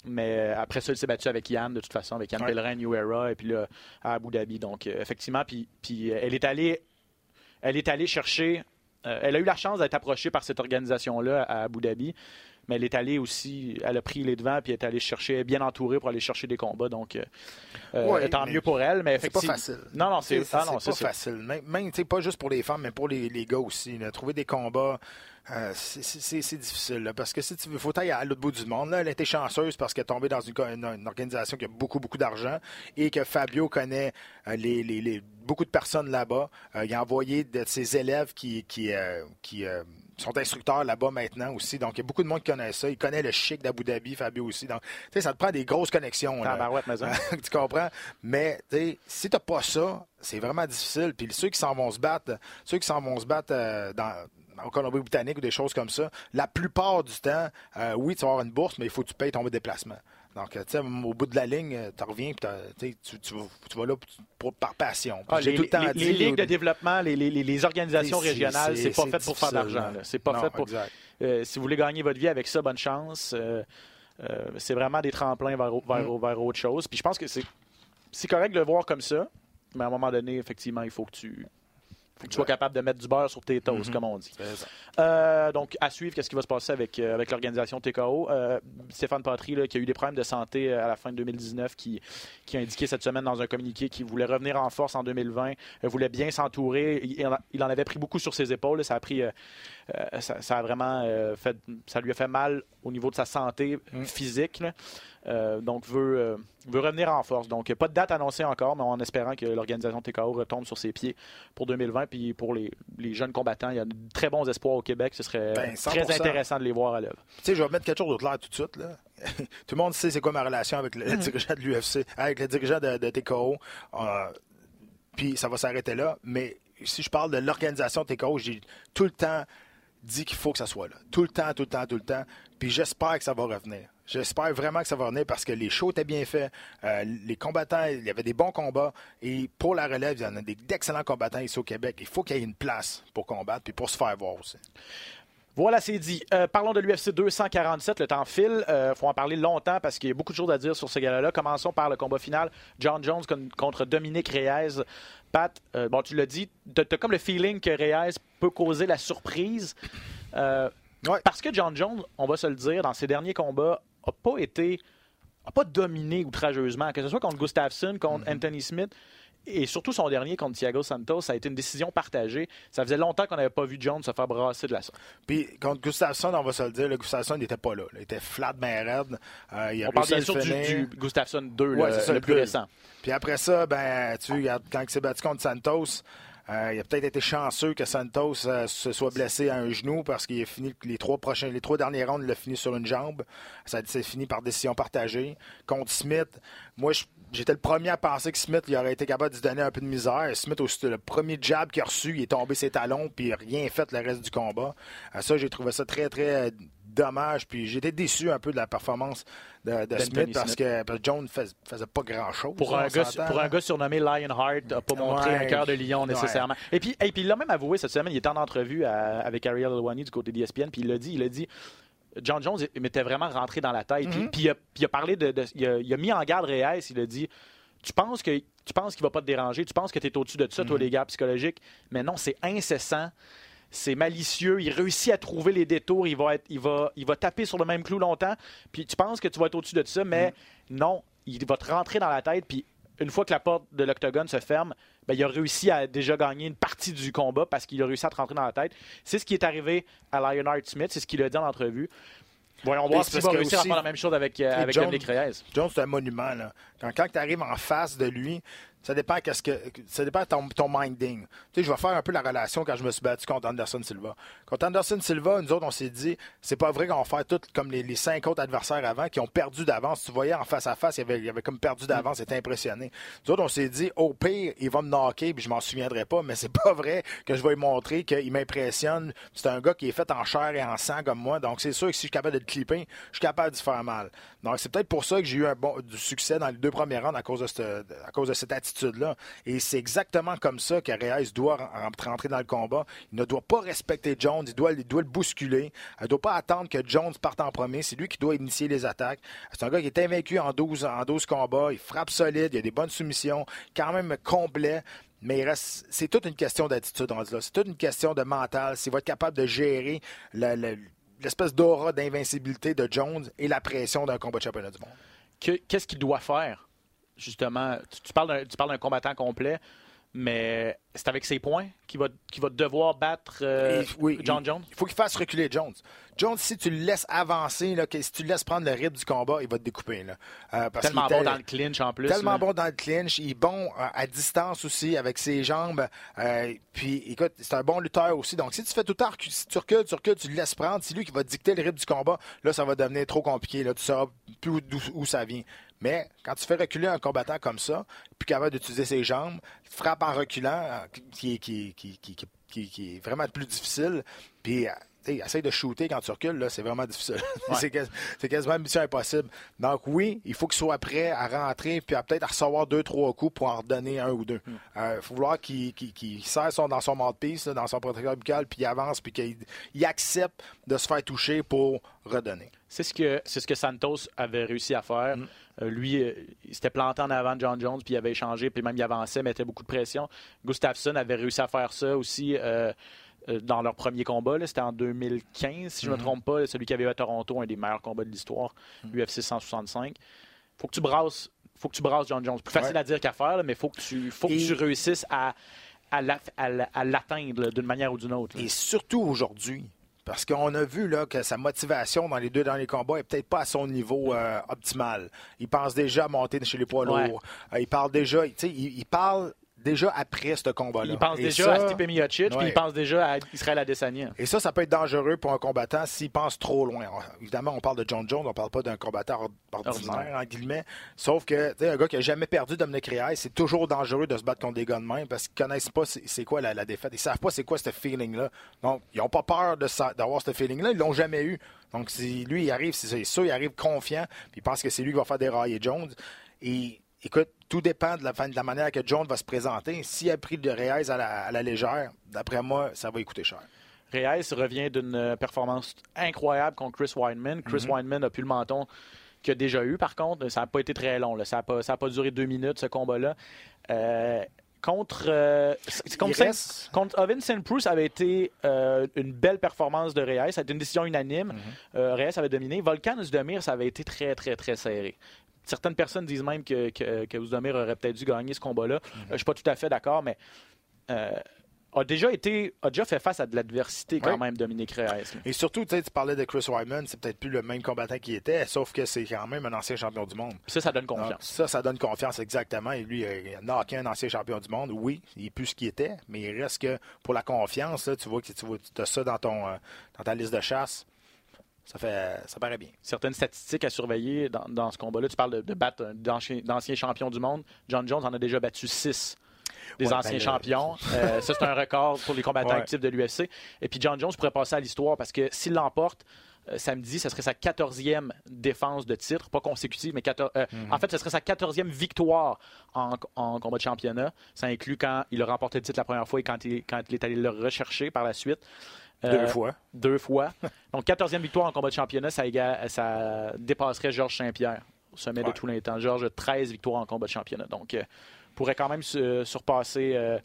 mais après ça, elle s'est battue avec Yann, de toute façon, avec Yann ouais. New Era, et puis là, à Abu Dhabi. Donc, euh, effectivement, puis, puis elle est allée elle est allée chercher. elle a eu la chance d'être approchée par cette organisation-là à Abu Dhabi mais elle est allée aussi, elle a pris les devants, puis elle est allée chercher, bien entourée pour aller chercher des combats. Donc, euh, euh tant mieux pour elle. Mais c'est pas facile. Non, non, c'est ah, pas facile. Même, même pas juste pour les femmes, mais pour les, les gars aussi. Trouver des combats Euh, c'est difficile parce que si tu veux, faut aller à l'autre bout du monde. Là, elle été chanceuse parce qu'elle est tombée dans une, organisation qui a beaucoup, beaucoup d'argent et que Fabio connaît euh, les, beaucoup de personnes là-bas. Euh, il a envoyé de ses élèves qui, qui, qui sont instructeurs là-bas maintenant aussi. Donc, il y a beaucoup de monde qui connaît ça. Il connaît le chic d'Abu Dhabi, Fabio aussi. Donc, tu sais, ça te prend des grosses connexions. tu comprends? Mais, tu sais, si t'as pas ça, c'est vraiment difficile. Puis ceux qui s'en vont se battre, ceux qui s'en vont se battre euh, dans en Colombie-Britannique ou des choses comme ça, la plupart du temps, euh, oui, tu vas avoir une bourse, mais il faut que tu payes ton déplacement. Donc, tu sais, au bout de la ligne, tu reviens et tu, tu, vas là par passion. Ah, les, les, ligues de développement, les, organisations régionales, c'est pas fait pour faire de l'argent. C'est pas fait pour. Euh, si vous voulez gagner votre vie avec ça, bonne chance. Euh, euh, c'est vraiment des tremplins vers, vers, mm. vers, autre chose. Puis je pense que c'est correct de le voir comme ça, mais à un moment donné, effectivement, il faut que tu faut que tu sois capable de mettre du beurre sur tes toasts, mhm. comme on dit. Euh, donc, à suivre, qu'est-ce qui va se passer avec, euh, avec l'organisation TKO. Euh, Stéphane Patry, qui a eu des problèmes de santé à la fin de 2019, qui, qui a indiqué cette semaine dans un communiqué qu'il voulait revenir en force en 2020, voulait bien s'entourer. Il, en avait pris beaucoup sur ses épaules. Ça a pris, ça, a vraiment fait, ça lui a fait mal au niveau de sa santé mm. physique. Euh, donc, veut, euh, veut revenir en force. Donc, pas de date annoncée encore, mais en espérant que l'organisation TKO retombe sur ses pieds pour 2020. Puis pour les, les jeunes combattants, il y a de très bons espoirs au Québec. Ce serait ben, très intéressant de les voir à l'œuvre. Tu sais, je vais mettre quelque chose d'autre là tout de suite. Là. tout le monde sait c'est quoi ma relation avec le, dirigeant de l'UFC, avec le dirigeant de, TKO. Euh, puis ça va s'arrêter là. Mais si je parle de l'organisation TKO, j'ai tout le temps dit qu'il faut que ça soit là. Tout le temps, tout le temps, tout le temps. Puis j'espère que ça va revenir. J'espère vraiment que ça va revenir parce que les shows étaient bien faits. Euh, les combattants, il y avait des bons combats. Et pour la relève, il y en a d'excellents combattants ici au Québec. Il faut qu'il y ait une place pour combattre puis pour se faire voir aussi. Voilà, c'est dit. Euh, parlons de l'UFC 247. Le temps file. Il euh, faut en parler longtemps parce qu'il y a beaucoup de choses à dire sur ce gars-là. Commençons par le combat final. John Jones contre Dominique Reyes. Pat, bon, tu l'as dit, tu as, comme le feeling que Reyes peut causer la surprise. Parce que John Jones, on va se le dire, dans ses derniers combats, n'a pas été, a pas dominé outrageusement, que ce soit contre Gustafsson, contre mm-hmm. Anthony Smith. Et surtout son dernier contre Thiago Santos, ça a été une décision partagée. Ça faisait longtemps qu'on n'avait pas vu Jones se faire brasser de la sorte. Puis contre Gustafsson, on va se le dire, le Gustafsson n'était pas là. Il était flat, mais raide. Euh, on parle bien sûr du, Gustafsson 2, le, plus récent. Puis après ça, ben, tu quand il s'est battu contre Santos, euh, il a peut-être été chanceux que Santos euh, se soit blessé à un genou parce qu'il a fini les trois prochains, les trois derniers rounds, il a fini sur une jambe. Ça s'est fini par décision partagée. Contre Smith, moi, j'étais le premier à penser que Smith il aurait été capable de se donner un peu de misère. Smith, aussi, le premier jab qu'il a reçu, il est tombé ses talons puis rien fait le reste du combat. Euh, ça, j'ai trouvé ça très, très dommage. Puis j'étais déçu un peu de la performance de, Smith, parce que Jones ne faisait pas grand-chose. Pour, un gars, pour un gars surnommé Lionheart, n'a pas montré un cœur de lion nécessairement. Et puis, et puis il l'a même avoué cette semaine, il était en entrevue avec Ariel Elwani du côté d'ESPN, puis il l'a dit, il a dit John Jones m'était vraiment rentré dans la tête. Puis, mm-hmm. il, a, parlé de. il, a, mis en garde Reyes. Il a dit Tu penses que tu penses qu'il va pas te déranger, tu penses que tu es au-dessus de ça, toi, mm-hmm. les gars psychologiques. Mais non, c'est incessant c'est malicieux, il réussit à trouver les détours, il va, être, il, va, il va taper sur le même clou longtemps, puis tu penses que tu vas être au-dessus de ça, mais mm. non, il va te rentrer dans la tête, puis une fois que la porte de l'octogone se ferme, ben, il a réussi à déjà gagner une partie du combat parce qu'il a réussi à te rentrer dans la tête. C'est ce qui est arrivé à Lionheart Smith, c'est ce qu'il a dit en entrevue. Voyons voir s'il va réussir à faire la même chose avec, euh, avec Dominique Reyes. Jones, c'est un monument. Quand, quand tu arrives en face de lui, ça dépend qu'est-ce que ça dépend de ton, ton minding. Tu je vais faire un peu la relation quand je me suis battu contre Anderson Silva. Contre Anderson Silva, nous autres, on s'est dit, c'est pas vrai qu'on va faire tout comme les, cinq autres adversaires avant qui ont perdu d'avance. Tu voyais en face à face, il avait, il avait comme perdu d'avance, c'était impressionné. Nous autres, on s'est dit, au pire, il va me knocker, puis je m'en souviendrai pas, mais c'est pas vrai que je vais lui montrer qu'il m'impressionne. C'est un gars qui est fait en chair et en sang comme moi, donc c'est sûr que si je suis capable de le clipper, je suis capable de faire mal. Donc c'est peut-être pour ça que j'ai eu un bon du succès dans les deux premiers rounds à cause de à cause de cette attitude là Et c'est exactement comme ça que Reyes doit rentrer dans le combat. Il ne doit pas respecter Jones, il doit, le bousculer. Il ne doit pas attendre que Jones parte en premier. C'est lui qui doit initier les attaques. C'est un gars qui est invaincu en 12, en 12 combats. Il frappe solide, il a des bonnes soumissions, quand même complet. Mais c'est toute une question d'attitude, C'est toute une question de mental. S'il va être capable de gérer l'espèce d'aura d'invincibilité de Jones et la pression d'un combat de championnat du monde. Qu'est-ce qu'il doit faire? Justement, tu, parles d'un combattant complet. Mais c'est avec ses points qu'il va, qu'il va devoir battre euh, Et- oui, John il- Jones? Il faut qu'il fasse reculer Jones. Jones, si tu le laisses avancer, là, que si tu le laisses prendre le rythme du combat, il va te découper. Là. Euh, parce Tellement bon dans le clinch en plus. Tellement là. bon dans le clinch. Il est bon euh, à distance aussi avec ses jambes. Puis, écoute, c'est un bon lutteur aussi. Donc, si tu fais tout le temps, si tu recules, tu recules, tu le laisses prendre, c'est lui qui va dicter le rythme du combat. Là, ça va devenir trop compliqué. Là, tu sauras plus où, d'où- où ça vient. Mais quand tu fais reculer un combattant comme ça, puis capable d'utiliser ses jambes, frappe en reculant, euh, qui, est- qui, qui, qui, qui- qui- qui est vraiment plus difficile. Puis, euh, essaye de shooter quand tu recules, là, c'est vraiment difficile. c'est, quas- quasiment une mission impossible. Donc, oui, il faut qu'il soit prêt à rentrer, puis à peut-être à recevoir deux, trois coups pour en redonner un ou deux. Il faut vouloir qu'il, qu'il, qu'il serre son, dans son mouthpiece, dans son protecteur buccal, puis il avance, puis qu'il il accepte de se faire toucher pour redonner. C'est ce que c'est ce que Santos avait réussi à faire. Euh, lui, euh, il s'était planté en avant de John Jones, puis il avait échangé, puis même il avançait, mettait beaucoup de pression. Gustafsson avait réussi à faire ça aussi euh, euh, dans leur premier combat. C'était en 2015, si je ne me trompe pas, celui qui avait eu à Toronto, un des meilleurs combats de l'histoire, UFC 165. Faut que tu brasses, faut que tu brasses John Jones. Plus facile Ouais. à dire qu'à faire, là, mais faut que tu, faut que tu réussisses à à la- à la- à l'atteindre d'une manière ou d'une autre. là. Et surtout aujourd'hui. Parce qu'on a vu là, que sa motivation dans les deux derniers combats est peut-être pas à son niveau euh, optimal. Il pense déjà à monter chez les poids Ouais. lourds. Euh, il parle déjà, tu sais, il, il parle déjà après ce combat-là. Il pense Et déjà ça- à Stipe Miocic, puis il pense déjà à Israël Adesanya. Et ça, ça peut être dangereux pour un combattant s'il pense trop loin. Évidemment, on parle de John Jones, on parle pas d'un combattant or- ordinaire, en guillemets. Sauf que, tu sais, un gars qui a jamais perdu Dominic Reyes, c'est toujours dangereux de se battre contre des gars de même parce qu'ils connaissent pas c'est quoi la, la défaite. Ils savent pas c'est quoi ce feeling-là. Donc, ils ont pas peur d'avoir ce feeling-là. Ils l'ont jamais eu. Donc, si lui, il arrive, c'est ça, il arrive confiant, puis il pense que c'est lui qui va faire dérailler Jones. Et écoute, tout dépend de la, fin- de la manière que Jones va se présenter. S'il a pris de Reyes à la, à la légère, d'après moi, ça va lui coûter cher. Reyes revient d'une euh, performance incroyable contre Chris Weidman. Chris Weidman a pu le menton qu'il a déjà eu, par contre. Ça n'a pas été très long. là. Ça n'a pas, duré deux minutes, ce combat-là. Euh, contre, euh, contre, Saint- Ovin St. Avait été euh, une belle performance de Reyes. Ça a été une décision unanime. Euh, Reyes avait dominé. Volkan Ozdemir, ça avait été très, très, très serré. Certaines personnes disent même que, que, que Ozdemir aurait peut-être dû gagner ce combat-là. Euh, je ne suis pas tout à fait d'accord, mais euh, a déjà été a déjà fait face à de l'adversité quand Oui. même Dominique Reyes. Et surtout, tu parlais de Chris Wyman, c'est peut-être plus le même combattant qu'il était, sauf que c'est quand même un ancien champion du monde. Ça, ça donne Donc, confiance. ça, ça donne confiance exactement. Et lui, euh, il a knocké un ancien champion du monde. Oui, il est plus ce qu'il était, mais il reste que pour la confiance, là, tu vois que tu vois, as ça dans, ton, dans ta liste de chasse. Ça fait, ça paraît bien. Certaines statistiques à surveiller dans, dans ce combat-là. Tu parles de, de battre d'anciens champions du monde. John Jones en a déjà battu six des Ouais, anciens ben champions. Euh, ça, c'est un record pour les combattants Ouais. actifs de l'UFC. Et puis John Jones pourrait passer à l'histoire parce que s'il l'emporte, euh, samedi, ce serait sa 14e défense de titre, pas consécutive, mais 14, euh, Mhm. en fait, ce serait sa 14e victoire en, en combat de championnat. Ça inclut quand il a remporté le titre la première fois et quand il, quand il est allé le rechercher par la suite. Deux Euh, fois. Deux fois. Donc, 14e victoire en combat de championnat, ça, dépasserait Georges Saint-Pierre au sommet de tous les temps. Georges a 13 victoires en combat de championnat. Donc, euh, pourrait quand même se- surpasser, euh,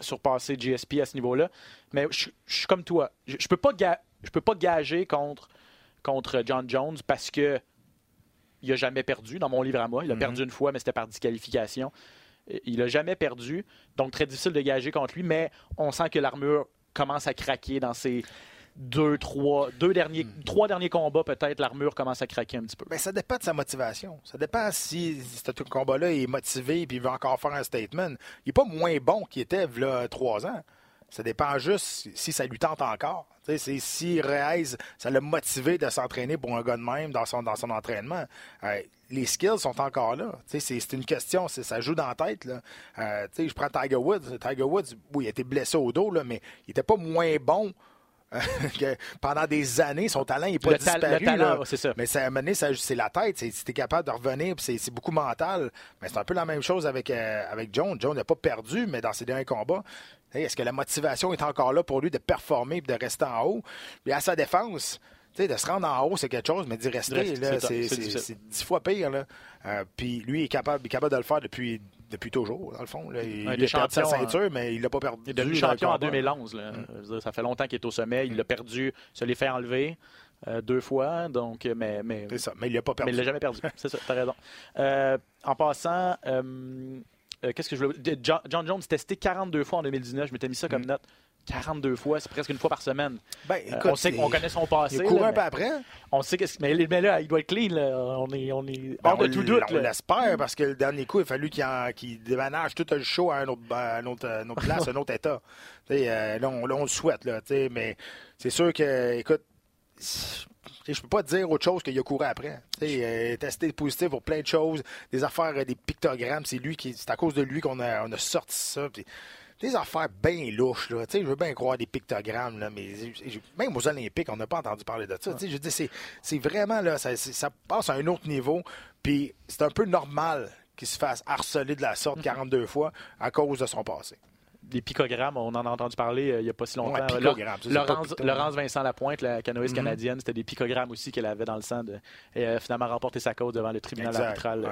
surpasser GSP à ce niveau-là. Mais je je suis comme toi. Je ne peux, pas ga- je peux pas gager contre, contre John Jones parce que il n'a jamais perdu dans mon livre à moi. Il a perdu une fois, mais c'était par disqualification. Il n'a jamais perdu. Donc, très difficile de gager contre lui, mais on sent que l'armure commence à craquer dans ses deux, trois, deux derniers, trois derniers combats, peut-être, l'armure commence à craquer un petit peu. Ben, ça dépend de sa motivation. Ça dépend si ce combat-là est motivé et il veut encore faire un statement. Il n'est pas moins bon qu'il était il trois ans. Ça dépend juste si ça lui tente encore. C'est si Reyes, ça l'a motivé de s'entraîner pour un gars de même dans son, entraînement. Euh, les skills sont encore là. C'est une question, ça joue dans la tête. Euh, je prends Tiger Woods. Tiger Woods, oui, il a été blessé au dos, mais il n'était pas moins bon pendant des années. Son talent n'est pas Le ta- disparu. le talent, c'est ça. Mais ça, à un moment donné, c'est la tête. C'est, si t'es capable de revenir, c'est, beaucoup mental. Mais c'est un peu la même chose avec, euh, avec John. John n'a pas perdu, mais dans ses derniers combats, est-ce que la motivation est encore là pour lui de performer et de rester en haut? Puis à sa défense, tu de se rendre en haut, c'est quelque chose, mais d'y rester, c'est- dix fois pire. Là. Euh, puis lui, est capable, il est capable de le faire depuis, depuis toujours, dans le fond. Là. Il, Ouais, il a perdu sa champions, ceinture, mais il l'a pas perdu. Il est devenu champion en combat. 2011. là. Je veux dire, ça fait longtemps qu'il est au sommet. Il l'a perdu, se l'est fait enlever euh, deux fois. Donc, euh, mais, mais, C'est ça, mais il l'a pas mais perdu. il l'a jamais perdu. C'est ça, t'as raison. Euh, en passant, euh, qu'est-ce que je voulais. John, John Jones testé 42 fois en 2019. Je m'étais mis ça comme Mm. note. 42 fois, c'est presque une fois par semaine. Ben, Euh, on sait qu'on il- connaît son passé. Il a couru là, un peu après. on sait que mais, mais là, il doit être clean. là. On est, on est Ben, de tout doute. On l'espère parce que le dernier coup, il a fallu qu'il déménage tout le show à un autre, à un autre, à une autre place, un autre état. Euh, là, on, là, on le souhaite, là, mais c'est sûr que, écoute, je je peux pas te dire autre chose qu'il a couru après. Tu sais, euh, testé positif pour plein de choses, des affaires, euh, des pictogrammes, c'est lui qui, c'est à cause de lui qu'on a, on a sorti ça. puis des affaires bien louches, là. Je veux bien croire des pictogrammes, là, mais même aux Olympiques, on n'a pas entendu parler de ça. Je dis, c'est, vraiment, là, ça, passe à un autre niveau, puis c'est un peu normal qu'il se fasse harceler de la sorte 42 fois à cause de son passé. Des picogrammes, on en a entendu parler euh, il n'y a pas si longtemps. Ouais, Laurence. Laurence Vincent Lapointe, la canoïste Mhm. canadienne, c'était des picogrammes aussi qu'elle avait dans le sang. De, et a finalement remporté sa cause devant le tribunal Exact, arbitral. ouais.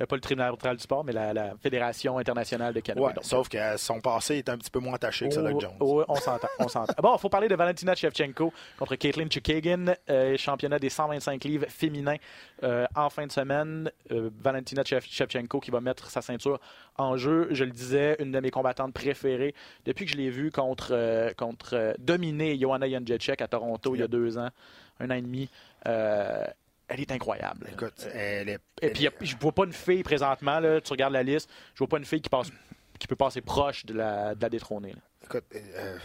Euh, pas le tribunal arbitral du sport, mais la, la Fédération internationale de canoë. Ouais, sauf que son passé est un petit peu moins attaché que celui Oh, de Jones. oh, on s'entend. on s'entend. Bon, il faut parler de Valentina Shevchenko contre Caitlin Chukagan, euh, championnat des 125 livres féminins euh, en fin de semaine. Euh, Valentina Shev- Shevchenko qui va mettre sa ceinture en jeu. Je le disais, une de mes combattantes préférées depuis que je l'ai vue contre, contre dominer Joanna Jędrzejczyk à Toronto il y a deux ans, un an et demi. Euh, elle est incroyable. Écoute, elle est. Et puis, je vois pas une fille présentement, là, tu regardes la liste, je vois pas une fille qui, passe, qui peut passer proche de la, de la détrôner. là. Écoute, euh,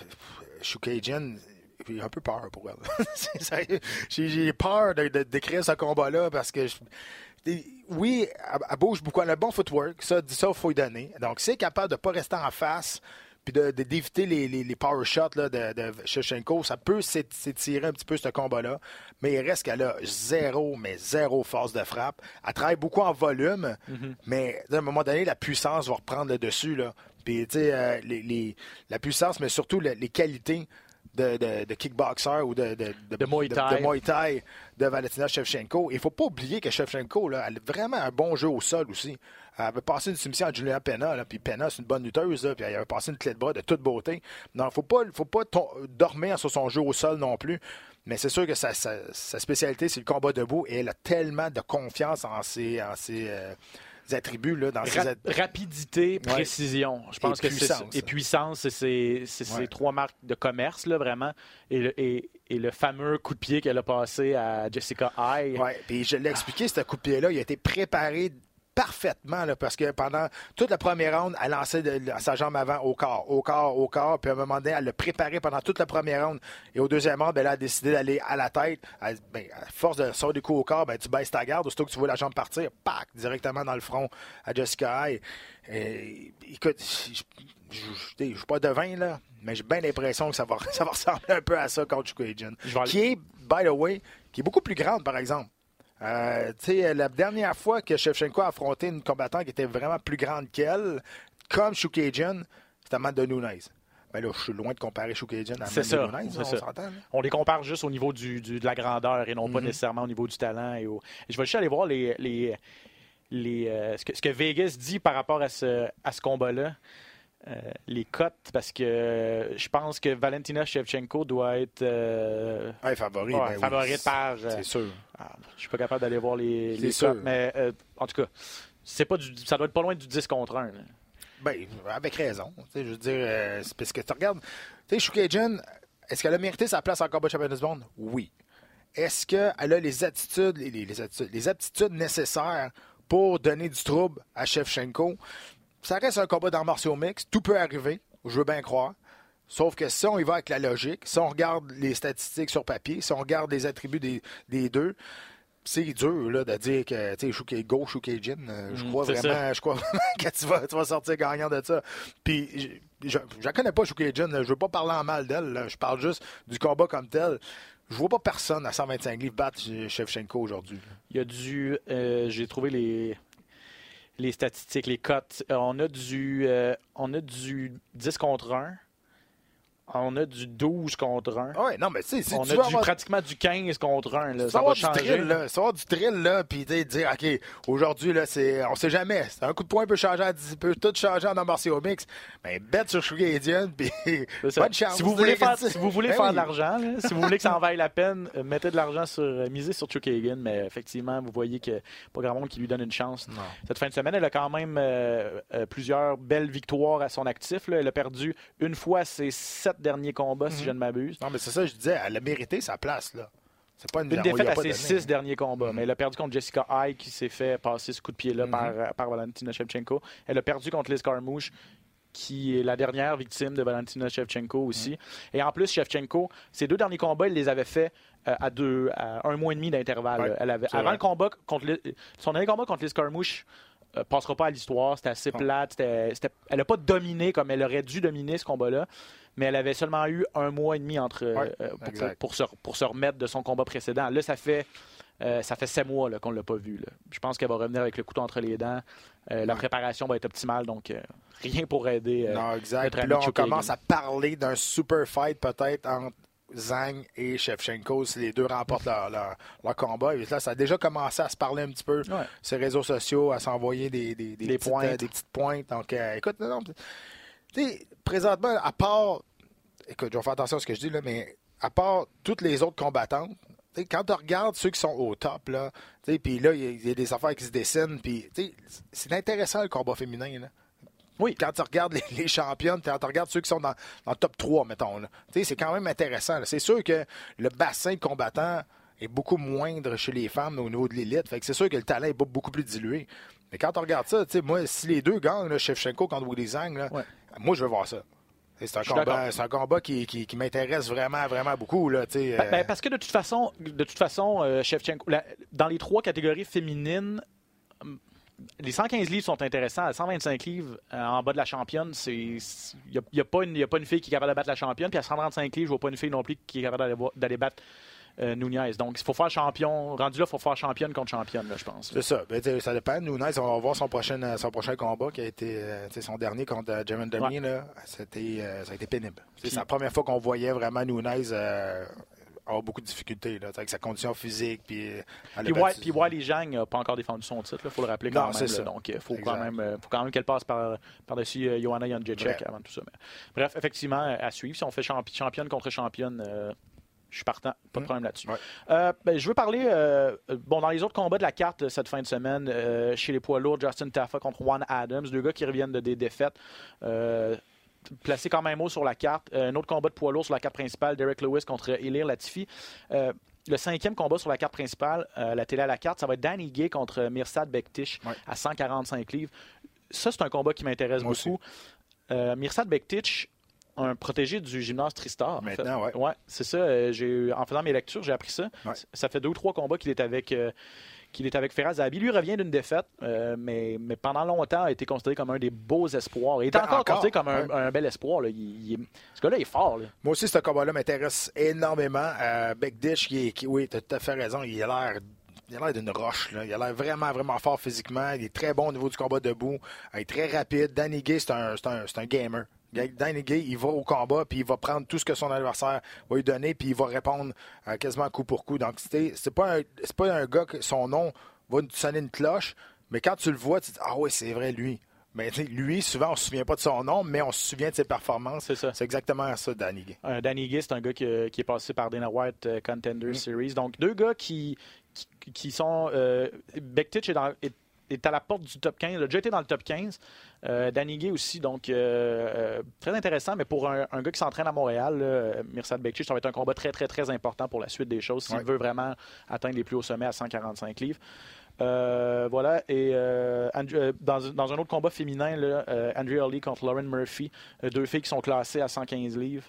Shukajan, j'ai un peu peur pour elle. J'ai peur de, de- d'écrire ce combat-là parce que. je- oui, elle, elle bouge beaucoup. Elle a un bon footwork. Ça, ça, il faut lui donner. Donc, c'est capable de ne pas rester en face puis d'éviter les, les, les power shots là, de, de Shevchenko. Ça peut s'ét- s'étirer un petit peu ce combat-là. Mais il reste qu'elle a zéro, mais zéro force de frappe. Elle travaille beaucoup en volume, mais à un moment donné, la puissance va reprendre le dessus. Là. Puis, tu sais, euh, les, les- la puissance, mais surtout le- les qualités de, de, de kickboxer ou de, de, De Muay Thai. de Muay Thai de Valentina Shevchenko. Il ne faut pas oublier que Shevchenko, là, elle a vraiment un bon jeu au sol aussi. Elle avait passé une soumission à Julia Pena, là, puis Pena, c'est une bonne lutteuse, là, puis elle avait passé une clé de bras de toute beauté. Non, il ne faut pas, faut pas dormir sur son jeu au sol non plus. Mais c'est sûr que sa, sa- sa spécialité, c'est le combat debout, et elle a tellement de confiance en ses, en ses euh, attributs, là, dans ses at- rapidité, précision. Je pense Et que c'est. Et puissance, c'est ces c'est ces Ouais. trois marques de commerce, là, vraiment. Et le, et, et le fameux coup de pied qu'elle a passé à Jessica High. Oui, puis je l'ai expliqué, ce coup de pied-là, il a été préparé parfaitement, là, parce que pendant toute la première ronde, elle lançait de- sa jambe avant au corps, au corps, au corps, puis à un moment donné, elle l'a préparé pendant toute la première ronde. Et au deuxième round, ben, elle a décidé d'aller à la tête. Elle- ben, à force de sortir des coups au corps, ben, tu baisses ta garde, aussitôt que tu vois la jambe partir, pac, directement dans le front à Jessica High. Et, écoute, je je suis pas devin, là, mais j'ai bien l'impression que ça va, ça va ressembler un peu à ça contre aller- Qui est, by the way, qui est beaucoup plus grande, par exemple. Euh, la dernière fois que Shevchenko a affronté une combattante qui était vraiment plus grande qu'elle, comme Shukajan, c'était Amanda Nunes. Ben là, je suis loin de comparer Shukajan à ça, Amanda Nunes, c'est on ça. s'entend. On les compare juste au niveau du, du- de la grandeur et non Mhm. pas nécessairement au niveau du talent. Et au- je vais juste aller voir les, les, les, euh, ce, que, ce que Vegas dit par rapport à ce, à ce combat-là. Euh, les cotes, parce que euh, je pense que Valentina Shevchenko doit être euh, favori. ouais, ben oui. favorite par. euh, C'est sûr. Ah, je suis pas capable d'aller voir les, les cotes, mais euh, en tout cas, c'est pas du, ça doit être pas loin du 10 contre 1. là. Ben, avec raison. Je veux dire, euh, c'est parce que tu regardes, tu sais, Shukajan, est-ce qu'elle a mérité sa place en combat championnat du monde? Oui. Est-ce qu'elle a les attitudes, les attitudes, les aptitudes nécessaires pour donner du trouble à Shevchenko? Ça reste un combat d'arts martiaux mix. Tout peut arriver. Je veux bien croire. Sauf que si on y va avec la logique, si on regarde les statistiques sur papier, si on regarde les attributs des, des deux, c'est dur là, de dire que tu sais, go Shukajan. euh, je Mm, crois vraiment, je crois vraiment que tu vas, tu vas sortir gagnant de ça. Puis je, la connais pas Shukajan, là. je veux pas parler en mal d'elle, là. je parle juste du combat comme tel. Je vois pas personne à 125 livres battre Shevchenko aujourd'hui. Il y a du. euh, J'ai trouvé les, les statistiques, les cotes. Euh, on, a du, euh, on a du 10 contre 1. On a du 12 contre 1. Ouais, non, mais tu sais, si on tu a du, avoir- pratiquement du 15 contre 1. Là. Ça va avoir du changer. thrill, là. Vas avoir du thrill, là, puis dire, OK, aujourd'hui, là, c'est, on sait jamais. C'est Un coup de poing peut changer à 10, peut tout changer en martiaux mix. Mais bête sur Canadian, puis ça. bonne chance. Si vous voulez faire, si vous voulez Ben faire oui. de l'argent, si vous voulez que ça en vaille la peine, euh, mettez de l'argent sur euh, miser sur Chukagan, mais effectivement, vous voyez que pas grand monde qui lui donne une chance. Cette fin de semaine, elle a quand même euh, euh, plusieurs belles victoires à son actif. là. Elle a perdu une fois ses sept derniers combats, si je ne m'abuse. Non, mais c'est ça, je disais, elle a mérité sa place, là. C'est pas une, Une défaite à ses six derniers combats, mais elle a perdu contre Jessica High qui s'est fait passer ce coup de pied-là par, Mhm. euh, par Valentina Shevchenko. Elle a perdu contre Liz Carmouche qui est la dernière victime de Valentina Shevchenko aussi. Mhm. Et en plus, Shevchenko, ses deux derniers combats, elle les avait faits euh, à, deux, à un mois et demi d'intervalle. Ouais, elle avait, avant vrai. le combat contre Liz- son dernier combat contre Liz Carmouche passera pas à l'histoire. C'était assez plate. c'était- c'était- elle n'a pas dominé comme elle aurait dû dominer ce combat-là, mais elle avait seulement eu un mois et demi entre, Ouais, euh, pour, se, pour se remettre de son combat précédent. Là, ça fait, euh, ça fait sept mois là, qu'on ne l'a pas vu. là. Je pense qu'elle va revenir avec le couteau entre les dents. Euh, La préparation va être optimale, donc euh, rien pour aider. euh, Non, exact. notre Puis ami là, on Chukagan. commence à parler d'un super fight peut-être entre Zhang et Shevchenko si les deux remportent leur, leur- leur combat. Et là, ça a déjà commencé à se parler un petit peu Ouais. sur les réseaux sociaux, à s'envoyer des, des, Des petites, pointes. euh, des petites pointes. Donc, euh, écoute, non, non, présentement, à part, écoute, je vais faire attention à ce que je dis, là, mais à part toutes les autres combattantes, quand tu regardes ceux qui sont au top, là, puis là, il y a- il y, a des affaires qui se dessinent, puis c'est intéressant le combat féminin. Là Oui. quand tu regardes les, les championnes, quand tu regardes ceux qui sont dans, dans le top 3, mettons, c'est quand même intéressant. C'est sûr que le bassin de combattants est beaucoup moindre chez les femmes au niveau de l'élite. Fait que c'est sûr que le talent est beau- beaucoup plus dilué. Mais quand on regarde ça, moi, si les deux gagnent, là, Shevchenko contre là, Ouais. moi, je veux voir ça. C'est un, un combat qui, qui- qui m'intéresse vraiment, vraiment beaucoup. Là, sais, Ben, euh, ben, parce que de toute façon, de toute façon, euh, Shevchenko, la- dans les trois catégories féminines, les 115 livres sont intéressants. À 125 livres euh, en bas de la championne, il n'y a, y a pas une y a pas une fille qui est capable de battre la championne. Puis à 135 livres, je vois pas une fille non plus qui est capable d'aller battre euh, Nunez. Donc, il faut faire champion. Rendu là, il faut faire championne contre championne, là, je pense. C'est ça. Ben, ça dépend. Nunez, on va voir son prochain, euh, son prochain combat qui a été son dernier contre Jeremy Demi. là. Euh, ça a été pénible. C'est la première fois qu'on voyait vraiment Nunez avoir beaucoup de difficultés là, avec sa condition physique. Puis, euh, Puis, Wa- puis Wiley Zhang n'a pas encore défendu son titre, il faut le rappeler quand Non, même. là. Donc, il faut Exact. quand même, euh, faut quand même qu'elle passe par, par-dessus euh, Johanna Vrai. avant tout ça. Mais, bref, effectivement, à suivre. Si on fait champi- championne contre championne, euh, je suis partant. Pas de Mm. problème là-dessus. Ouais. Euh, ben, je veux parler, euh, euh, bon, dans les autres combats de la carte euh, cette fin de semaine, euh, chez les poids lourds, Justin Taffa contre Juan Adams, deux gars qui reviennent de des défaites. Placés quand même haut sur la carte. Euh, un autre combat de poids lourd sur la carte principale, Derek Lewis contre Elir Latifi. Euh, le cinquième combat sur la carte principale, euh, la télé à la carte, ça va être Danny Gay contre Mirsad Bektish Ouais. à 145 livres. Ça, c'est un combat qui m'intéresse beaucoup. Mirsad Bektish, un protégé du gymnase Tristar. en fait. Maintenant, ouais. Ouais, c'est ça. euh, j'ai en faisant mes lectures, j'ai appris ça. Ouais. Ça fait deux ou trois combats qu'il est avec. euh, qu'il est avec Ferraz Zahabi. Lui revient d'une défaite, euh, mais, mais pendant longtemps a été considéré comme un des beaux espoirs. Il est Ben, encore, encore, considéré comme un, bel espoir. là. Il- il est- ce gars-là est fort. là. Moi aussi, ce combat-là m'intéresse énormément. Euh, Bekdish, qui, oui, tu as tout à fait raison. Il a l'air. Il a l'air d'une roche. Là. Il a l'air vraiment, vraiment fort physiquement. Il est très bon au niveau du combat debout. Il est très rapide. Danny Gay, c'est un, un gamer. Danny Gay, il va au combat, puis il va prendre tout ce que son adversaire va lui donner, puis il va répondre euh, quasiment coup pour coup. Donc, c'est pas, un- pas un gars que son nom va sonner une cloche, mais quand tu le vois, tu te dis Ah oui, c'est vrai, lui. Mais lui, souvent, on se souvient pas de son nom, mais on se souvient de ses performances. C'est ça. C'est exactement ça, Danny Gay. Euh, Danny Gay, c'est un gars qui, euh, qui est passé par Dana White euh, Contender Series. Donc, deux gars qui, qui, qui sont. Est, dans- est- est à la porte du top 15. Il a déjà été dans le top 15. Euh, Danny Gay aussi. Donc, euh, euh, très intéressant. Mais pour un, un gars qui s'entraîne à Montréal, là, Mirsad ça va être un combat très, très, très important pour la suite des choses s'il Ouais. veut vraiment atteindre les plus hauts sommets à 145 livres. Euh, voilà, et euh, Andrew- euh, dans, dans un autre combat féminin, là, Andrea Lee contre Lauren Murphy, deux filles qui sont classées à 115 livres.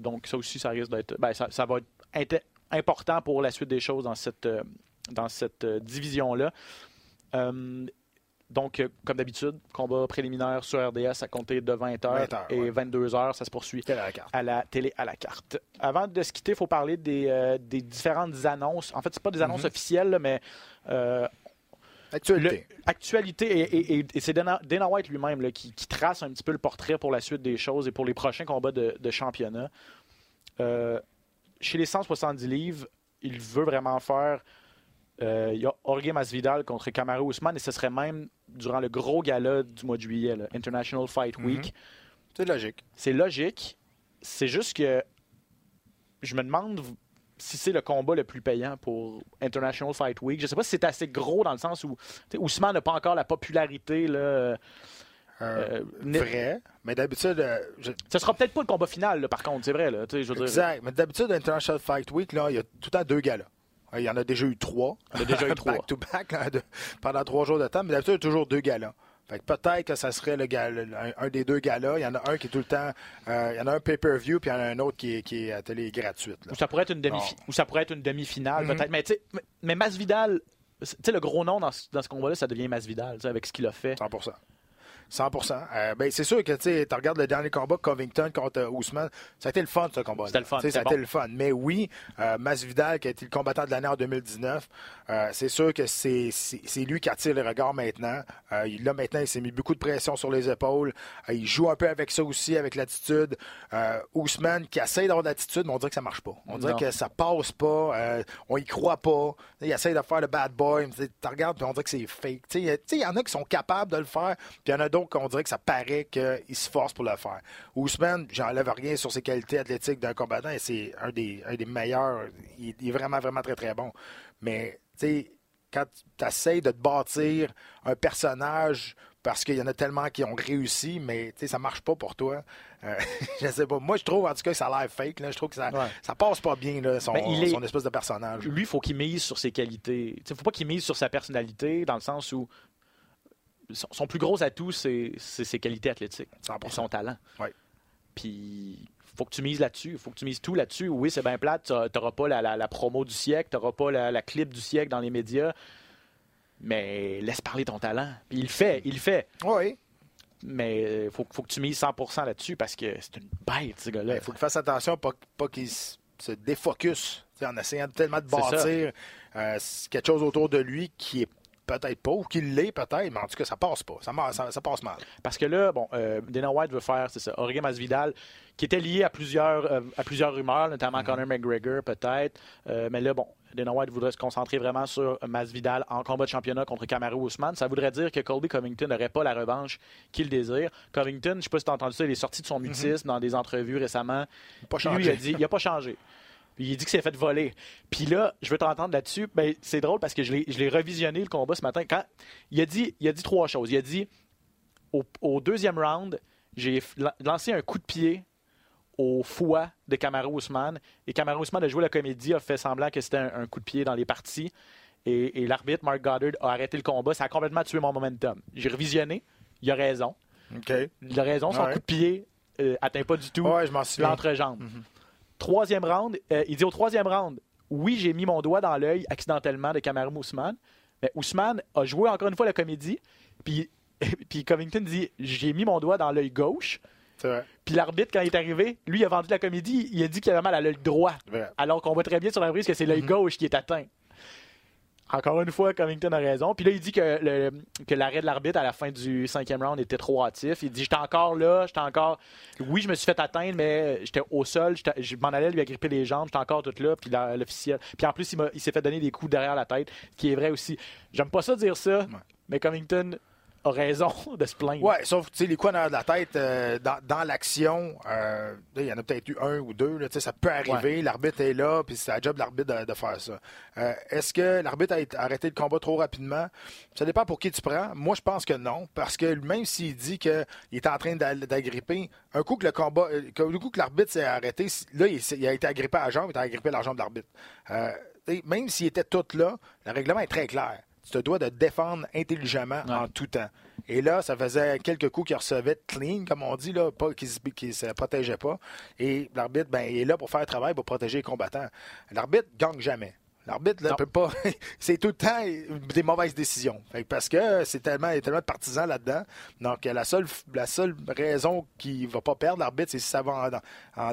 Donc ça aussi, ça risque d'être, ben, ça, ça va être important pour la suite des choses dans cette, dans cette division-là. Euh, donc, euh, comme d'habitude, combat préliminaire sur RDS à compter de 20h 20 heures, et ouais. 22h, ça se poursuit à la carte. à la télé à la carte. Avant de se quitter, il faut parler des, euh, des différentes annonces. En fait, c'est pas des annonces Mhm. officielles, mais euh, Actualité. Le- actualité, et, et- et- et c'est Dana, Dana White lui-même qui, qui trace un petit peu le portrait pour la suite des choses et pour les prochains combats de, de championnat. Euh, chez les 170 livres, il veut vraiment faire. Euh, Il y a Jorge Masvidal contre Kamaru Usman et ce serait même durant le gros gala du mois de juillet, le International Fight Week. C'est logique. C'est logique. C'est juste que je me demande si c'est le combat le plus payant pour International Fight Week. Je sais pas si c'est assez gros dans le sens où Ousmane n'a pas encore la popularité. Là, Euh, Euh, ne- vrai. Mais d'habitude, euh, je- Ce sera peut-être pas le combat final, là, par contre, c'est vrai. Là, tu sais, je veux dire, exact. Mais d'habitude, International Fight Week, là, il y a tout le temps deux galas. Il y en a déjà eu trois. Il y en a déjà eu trois. back to back là, de- pendant trois jours de temps. Mais d'habitude, il y a toujours deux galas. Fait que peut-être que ça serait le gala- un, un des deux galas. Il y en a un qui est tout le temps. euh, il y en a un pay-per-view, puis il y en a un autre qui est, qui est à télé gratuite. là. Ou ça pourrait être une demi ou ça pourrait être une demi-finale Mhm. peut-être. Mais tu sais, mais- mais Masvidal, tu sais, le gros nom dans ce, dans ce combat-là, ça devient Masvidal, tu sais, avec ce qu'il a fait. 100 100% Euh, ben, c'est sûr que tu regardes le dernier combat, Covington contre euh, Ousmane, ça a été le fun, ce combat. C'était le fun, Ça a été le fun. Mais oui, euh, Masvidal, qui a été le combattant de l'année en 2019, euh, c'est sûr que c'est lui qui attire les regards maintenant. Euh, là, maintenant, il s'est mis beaucoup de pression sur les épaules. Euh, il joue un peu avec ça aussi, avec l'attitude. Euh, Ousmane, qui essaie d'avoir de l'attitude, mais on dirait que ça marche pas. On dirait Non. que ça passe pas. euh, on y croit pas. Il essaie de faire le bad boy. Tu regardes, puis on dirait que c'est fake. Il y en a qui sont capables de le faire, puis il y en a d'autres qu'on dirait que ça paraît qu'il se force pour le faire. Ousmane, j'enlève rien sur ses qualités athlétiques d'un combattant, et c'est un des, un des meilleurs. Il, il est vraiment, vraiment très, très bon. Mais, tu sais, quand tu essaies de te bâtir un personnage parce qu'il y en a tellement qui ont réussi, mais tu sais, ça marche pas pour toi. Euh, je sais pas. Moi, je trouve en tout cas que ça a l'air fake. Là. Je trouve que ça, Ouais. ça passe pas bien, là, son, Ben, il est- son espèce de personnage. Lui, il faut qu'il mise sur ses qualités. Il ne faut pas qu'il mise sur sa personnalité, dans le sens où son, son plus gros atout, c'est ses qualités athlétiques, 100%. et son talent. Ouais. Puis, faut que tu mises là-dessus. faut que tu mises tout là-dessus. Oui, c'est bien plate. Tu n'auras pas la, la- la promo du siècle, tu n'auras pas la, la clip du siècle dans les médias. Mais laisse parler ton talent. Puis il le fait, il le fait. Oui. Mais il faut, faut que tu mises 100% là-dessus parce que c'est une bête, ce gars-là. Il faut qu'il fasse attention, pas, pas qu'il se défocus en essayant tellement de bâtir euh, quelque chose autour de lui qui est peut-être pas, ou qui l'est peut-être, mais en tout cas, ça passe pas. Ça, ma- ça- ça passe mal. Parce que là, bon, euh, Dana White veut faire, c'est ça, Jorge Masvidal, qui était lié à plusieurs, euh, à plusieurs rumeurs, notamment Conor McGregor, peut-être. Euh, mais là, bon, Dana White voudrait se concentrer vraiment sur Masvidal en combat de championnat contre Kamaru Usman. Ça voudrait dire que Colby Covington n'aurait pas la revanche qu'il désire. Covington, je ne sais pas si tu as entendu ça, il est sorti de son mutisme dans des entrevues récemment. Pas lui, il a dit, il a pas changé. Il dit que c'est fait voler. Puis là, je veux t'entendre là-dessus. Ben, c'est drôle parce que je l'ai revisionné le combat ce matin. Quand il a dit, il a dit trois choses. Il a dit au, au deuxième round, j'ai lancé un coup de pied au foie de Kamaru Usman. Et Kamaru Usman a joué la comédie, a fait semblant que c'était un, un coup de pied dans les parties. Et, et l'arbitre, Mark Goddard, a arrêté le combat. Ça a complètement tué mon momentum. J'ai revisionné. Il a raison. Il a raison. Son Ouais. coup de pied euh, atteint pas du tout Ouais, m'en souviens. Troisième round, euh, il dit au troisième round, oui, j'ai mis mon doigt dans l'œil accidentellement de Kamaru Ousmane, mais Ousmane a joué encore une fois la comédie, puis, puis Covington dit, j'ai mis mon doigt dans l'œil gauche, puis l'arbitre, quand il est arrivé, lui, il a vendu la comédie, il a dit qu'il avait mal à l'œil droit, vrai. alors qu'on voit très bien sur la brise que c'est l'œil gauche qui est atteint. Encore une fois, Covington a raison. Puis là, il dit que, le- que l'arrêt de l'arbitre à la fin du cinquième round était trop hâtif. Il dit J'étais encore là, j'étais encore. Oui, je me suis fait atteindre, mais j'étais au sol, je m'en allais lui agripper les jambes, j'étais encore tout là. Puis l'officiel. Puis en plus, il, m'a- il s'est fait donner des coups derrière la tête, ce qui est vrai aussi. J'aime pas ça dire ça, mais Covington a raison de se plaindre. Ouais, sauf que tu sais, les coups en arrière de la tête, euh, dans, dans l'action, euh, il y en a peut-être eu un ou deux. là, tu sais, ça peut arriver. L'arbitre est là, puis c'est la job de l'arbitre de, de faire ça. Euh, Est-ce que l'arbitre a arrêté le combat trop rapidement? Ça dépend pour qui tu prends. Moi, je pense que non, parce que même s'il dit qu'il est en train d'a- d'agripper, un coup que le combat, que- coup que l'arbitre s'est arrêté, là, il, a été agrippé à la jambe, il a agrippé la jambe de l'arbitre. Même s'il était tout là, le règlement est très clair. Tu te dois de défendre intelligemment en tout temps. Et là, ça faisait quelques coups qu'il recevait clean, comme on dit, là, pas qu'il se, qu'il se protégeait pas. Et l'arbitre, ben, il est là pour faire le travail, pour protéger les combattants. L'arbitre gagne jamais. L'arbitre ne peut pas. c'est tout le temps des mauvaises décisions. Parce que c'est tellement, il y a tellement de partisans là-dedans. Donc, la seule, la seule raison qu'il ne va pas perdre l'arbitre, c'est si ça va en- en-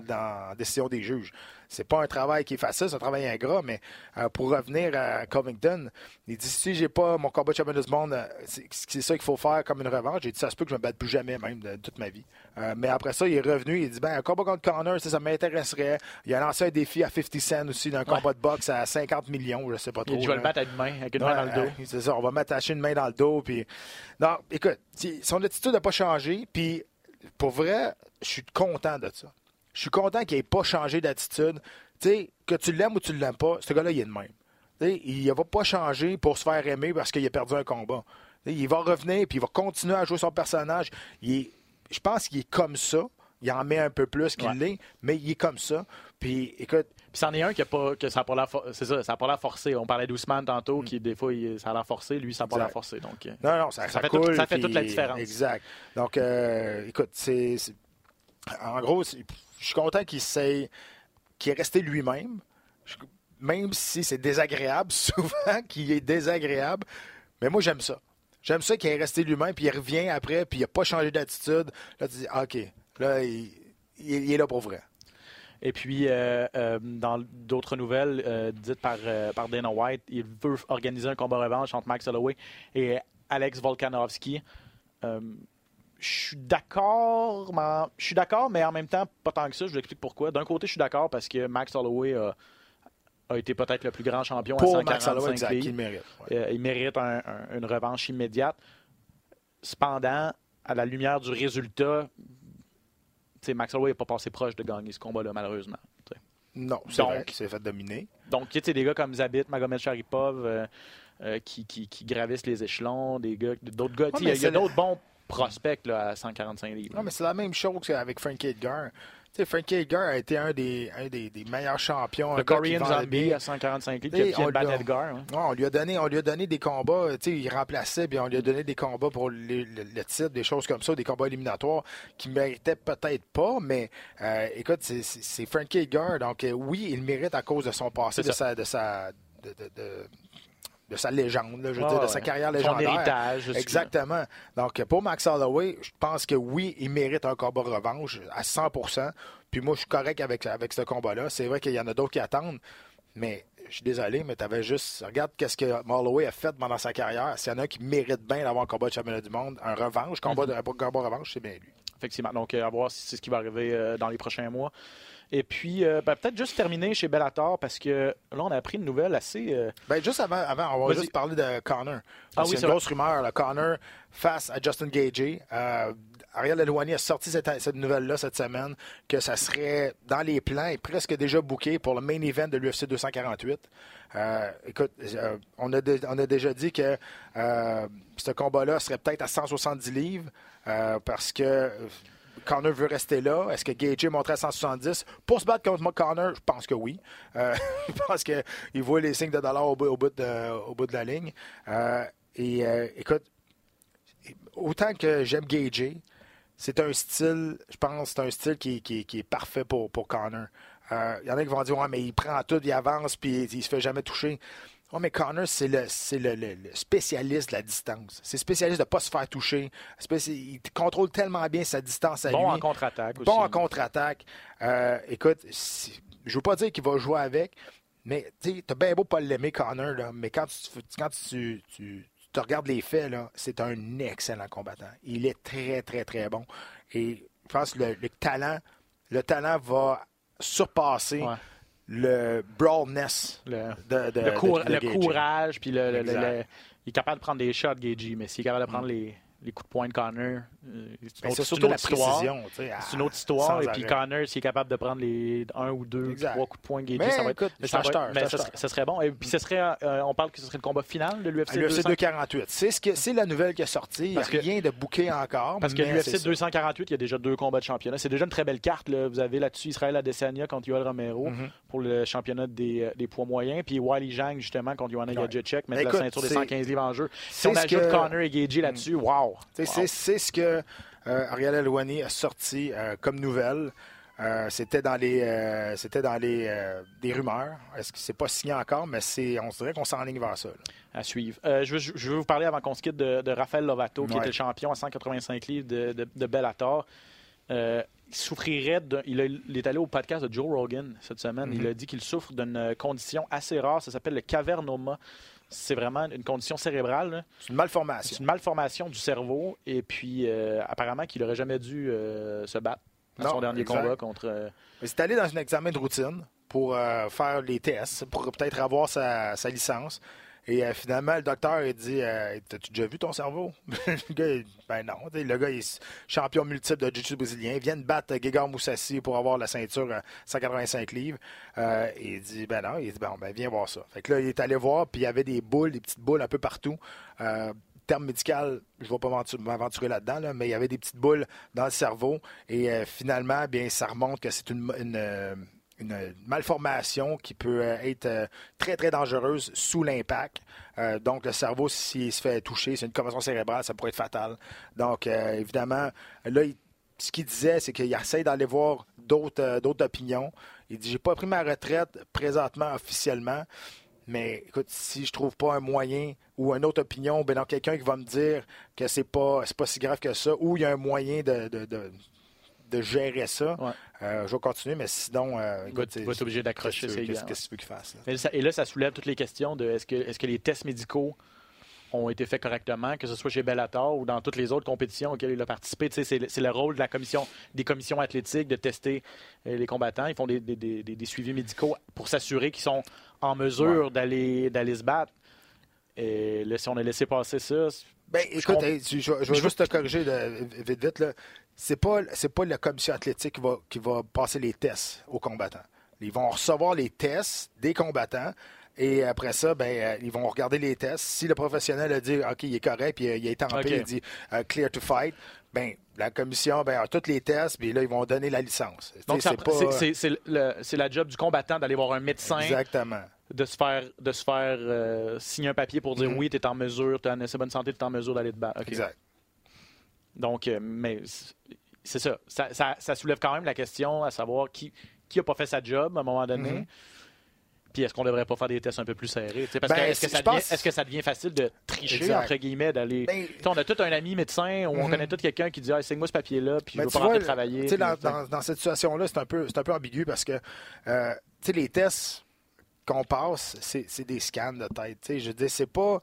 en décision des juges. C'est pas un travail qui est facile, c'est un travail ingrat, mais euh, pour revenir à Covington, il dit si j'ai pas mon combat de championnat du monde, euh, c'est ça qu'il faut faire comme une revanche. J'ai dit ça se peut que je me batte plus jamais, même de, toute ma vie. Euh, mais après ça, il est revenu, il dit ben un combat contre Connor, ça, m'intéresserait. Il a lancé un défi à 50 Cent aussi d'un combat de boxe à 50 millions, je sais pas trop. Il va le battre avec une main, avec une main dans le dos. c'est ça, on va m'attacher une main dans le dos. Puis... Non, écoute, son attitude n'a pas changé, puis pour vrai, je suis content de ça. Je suis content qu'il n'ait pas changé d'attitude. que tu l'aimes ou tu ne l'aimes pas, ce gars-là, il est le même. il ne va pas changer pour se faire aimer parce qu'il a perdu un combat. il va revenir puis il va continuer à jouer son personnage. je pense qu'il est comme ça. Il en met un peu plus qu'il l'est, mais il est comme ça. Puis écoute. Puis c'en est un qui a pas, que ça n'a pas l'air c'est ça, ça pas forcé. On parlait d'Ousmane tantôt, mm. qui des fois ça a l'air forcé, lui ça n'a pas l'air forcé. Donc, euh, non, non, ça, ça, fait, toute, ça fait toute la différence. Exact. Donc euh, écoute, c'est, en gros, je suis content qu'il s'est, qu'il est resté lui-même, même si c'est désagréable souvent, qu'il est désagréable. Mais moi j'aime ça. J'aime ça qu'il est resté lui-même, puis il revient après, puis il n'a pas changé d'attitude. Là, tu dis, OK, là, il, est là pour vrai. Et puis, euh, euh, dans d'autres nouvelles euh, dites par, par Dana White, il veut organiser un combat revanche entre Max Holloway et Alex Volkanovski. Je suis d'accord, mais, je suis d'accord, mais en même temps, pas tant que ça. Je vous explique pourquoi. D'un côté, je suis d'accord parce que Max Holloway a, été peut-être le plus grand champion Pour à 145 Max il mérite. il mérite une revanche immédiate. Cependant, à la lumière du résultat, Max Holloway n'est pas passé proche de gagner ce combat-là, malheureusement. Non, c'est vrai qu'il s'est fait dominer. Donc, tu sais, des gars comme Zabit, Magomed Sharipov, euh, euh, qui, qui, gravissent les échelons, des gars, d'autres gars. il y a, d'autres bons prospects là, à 145 livres. Non, mais c'est la même chose qu'avec Frankie Edgar. Tu sais, Frankie Edgar a été un des, un des, meilleurs champions. Le Korean Zombie à 145 livres, qui a bien Edgar. Hein. on, lui a donné, on lui a donné des combats. Tu sais, il remplaçait, puis on lui a donné des combats pour le, titre, des choses comme ça, des combats éliminatoires qui méritaient peut-être pas, mais euh, écoute, c'est Frankie Edgar. Donc, euh, oui, il mérite à cause de son passé, de sa, de sa, de, de sa légende, je veux dire, de sa carrière légendaire. Son héritage. Exactement. Donc, pour Max Holloway, je pense que oui, il mérite un combat revanche à 100% Puis moi, je suis correct avec, avec ce combat-là. C'est vrai qu'il y en a d'autres qui attendent, mais je suis désolé, mais tu avais juste. Regarde qu'est-ce que Holloway a fait pendant sa carrière. S'il y en a un qui mérite bien d'avoir un combat de championnat du monde, un revanche, combat mm-hmm. de, combat revanche, c'est bien lui. Effectivement. Donc, euh, à voir si c'est ce qui va arriver euh, dans les prochains mois. Et puis, euh, ben, peut-être juste terminer chez Bellator, parce que là, on a appris une nouvelle assez. Euh, ben, juste avant, avant, on va juste parler de Connor. Ah oui, c'est une grosse rumeur. Là. Connor face à Justin Gagey. Euh, Ariel Elouani a sorti cette, nouvelle-là cette semaine, que ça serait dans les plans et presque déjà booké pour le main event de l'UFC 248. écoute, on, a on, a déjà dit que ce combat-là serait peut-être à 170 livres parce que Connor veut rester là. Est-ce que Gage est à 170 pour se battre contre Connor? Je pense que oui. Euh, je pense qu'il voit les signes de dollars au bout, de, la ligne. Euh, et euh, écoute, autant que j'aime Gage, c'est un style, je pense, c'est un style qui, est parfait pour, Connor. Il y en a qui vont dire, ouais, mais il prend tout, il avance, puis il se fait jamais toucher. Oh, mais Connor, c'est le, le, spécialiste de la distance. C'est spécialiste de ne pas se faire toucher. Il contrôle tellement bien sa distance à bon lui. Bon en contre-attaque aussi. Bon en contre-attaque. Euh, écoute, je ne veux pas dire qu'il va jouer avec, mais tu as bien beau pas l'aimer, Connor, là, mais quand tu, quand tu, tu, te regardes les faits, c'est un excellent combattant. Il est très, très, très bon. Et je pense que le, talent, le talent va surpasser le brawlness le, de, de, le, courage, puis le, il est capable de prendre des shots, Gagey, mais s'il est capable de prendre mm. les, les coups de poing de Connor. Euh, c'est surtout la précision. C'est une autre histoire. Et puis Connor, s'il est capable de prendre les un ou deux, trois coups de poing de Gagey, ça va être. Mais, ça, ça, serait bon. Et puis ce serait, euh, on parle que ce serait le combat final de l'UFC 248. C'est ce c'est la nouvelle qui est sortie. N'y a rien de bouqué encore. Parce que l'UFC 248, il y a déjà deux combats de championnat. C'est déjà une très belle carte. Vous avez là-dessus Israël Adesanya contre Yoel Romero mm-hmm. pour le championnat des, euh, des poids moyens. Puis Wiley Zhang, justement, contre Joanna Jacek, mettre la ceinture des 115 livres en jeu. Si on ajoute Connor et Gagey là-dessus, mm. Wow! C'est ce que euh, Ariel Alouani a sorti euh, comme nouvelle. Euh, c'était dans les c'était dans les des rumeurs. Est-ce que c'est pas signé encore, mais c'est on dirait qu'on s'enligne vers ça. À suivre. je, veux, je, veux, vous parler avant qu'on se quitte de, de Rafael Lovato, qui était le champion à 185 livres de, de, Bellator. il souffrirait. il, a- il est allé au podcast de Joe Rogan cette semaine. Il a dit qu'il souffre d'une condition assez rare. Ça s'appelle le cavernoma. C'est vraiment une condition cérébrale. C'est une malformation. C'est une malformation du cerveau. Et puis, euh, apparemment, qu'il n'aurait jamais dû euh, se battre dans Non, son dernier exact. combat contre. euh, Mais c'est allé dans un examen de routine pour euh, faire les tests, pour peut-être avoir sa, sa licence. Et euh, finalement, le docteur il dit euh, T'as-tu déjà vu ton cerveau? Le gars, il- ben non. Le gars, il est champion multiple de jiu-jitsu brésilien. Il vient de battre Gegard Moussassi pour avoir la ceinture à 185 livres. Euh, il dit Ben non. Il dit Bon, ben viens voir ça. Fait que là, il est allé voir, puis il y avait des boules, des petites boules un peu partout. Euh, terme médical, je ne vais pas m'aventu- m'aventurer là-dedans, là, mais il y avait des petites boules dans le cerveau. Et euh, finalement, bien, ça remonte que c'est une, une, euh, une malformation qui peut euh, être euh, très, très dangereuse sous l'impact. Euh, donc, le cerveau, s'il se fait toucher, c'est une commotion cérébrale, ça pourrait être fatal. Donc, euh, évidemment, là, ce qu'il disait, c'est qu'il essaie d'aller voir d'autres euh, opinions. Il dit J'ai pas pris ma retraite présentement officiellement, mais écoute, si je trouve pas un moyen ou une autre opinion, ben non, quelqu'un qui va me dire que c'est pas pas si grave que ça, ou il y a un moyen de- de gérer ça, Ouais. euh, je vais continuer, mais sinon, euh, écoute, être obligé d'accrocher qu'est-ce que tu veux- gants. qu'est-ce que tu veux qu'il fasse? là? Mais ça- et là, ça soulève toutes les questions de est-ce que, les tests médicaux ont été faits correctement, que ce soit chez Bellator ou dans toutes les autres compétitions auxquelles il a participé. C'est le, rôle de la commission, des commissions athlétiques de tester euh, les combattants. Ils font des, des- des- des- des suivis médicaux pour s'assurer qu'ils sont en mesure d'aller, d'aller se battre. Et là, si on a laissé passer ça, Ben, Je écoute, hey, je, je vais- je vais je juste te corriger de- vite, vite. Là. C'est pas, c'est pas la commission athlétique qui va, qui va passer les tests aux combattants. Ils vont recevoir les tests des combattants et après ça, ben, euh, ils vont regarder les tests. Si le professionnel a dit OK, il est correct, puis euh, il été en OK. paix, il dit euh, clear to fight, ben, la commission ben, a tous les tests, puis là, ils vont donner la licence. Donc c'est pas- la job du combattant d'aller voir un médecin, Exactement. de se faire, de se faire euh, signer un papier pour dire Mhm. oui, tu es en mesure, tu as une assez bonne santé, tu es en mesure d'aller te battre. Exact. Donc, euh, mais c'est ça. Ça, ça- ça soulève quand même la question à savoir qui qui a pas fait sa job à un moment donné. Mhm. Puis est-ce qu'on devrait pas faire des tests un peu plus serrés? Parce Ben, que est-ce que, je ça devient, pense- est-ce que ça devient facile de tricher, Exact. entre guillemets, d'aller. Ben, on a tout un ami médecin ou on Mhm. connaît tout quelqu'un qui dit ah, signe-moi ce papier-là, puis je Mais veux pas vois, rentrer travailler. tu sais, puis, dans, dans- dans cette situation-là, c'est un, peu, un peu ambigu parce que euh, les tests qu'on passe, c'est c'est des scans de tête. Tu sais, Je veux dire, c'est pas.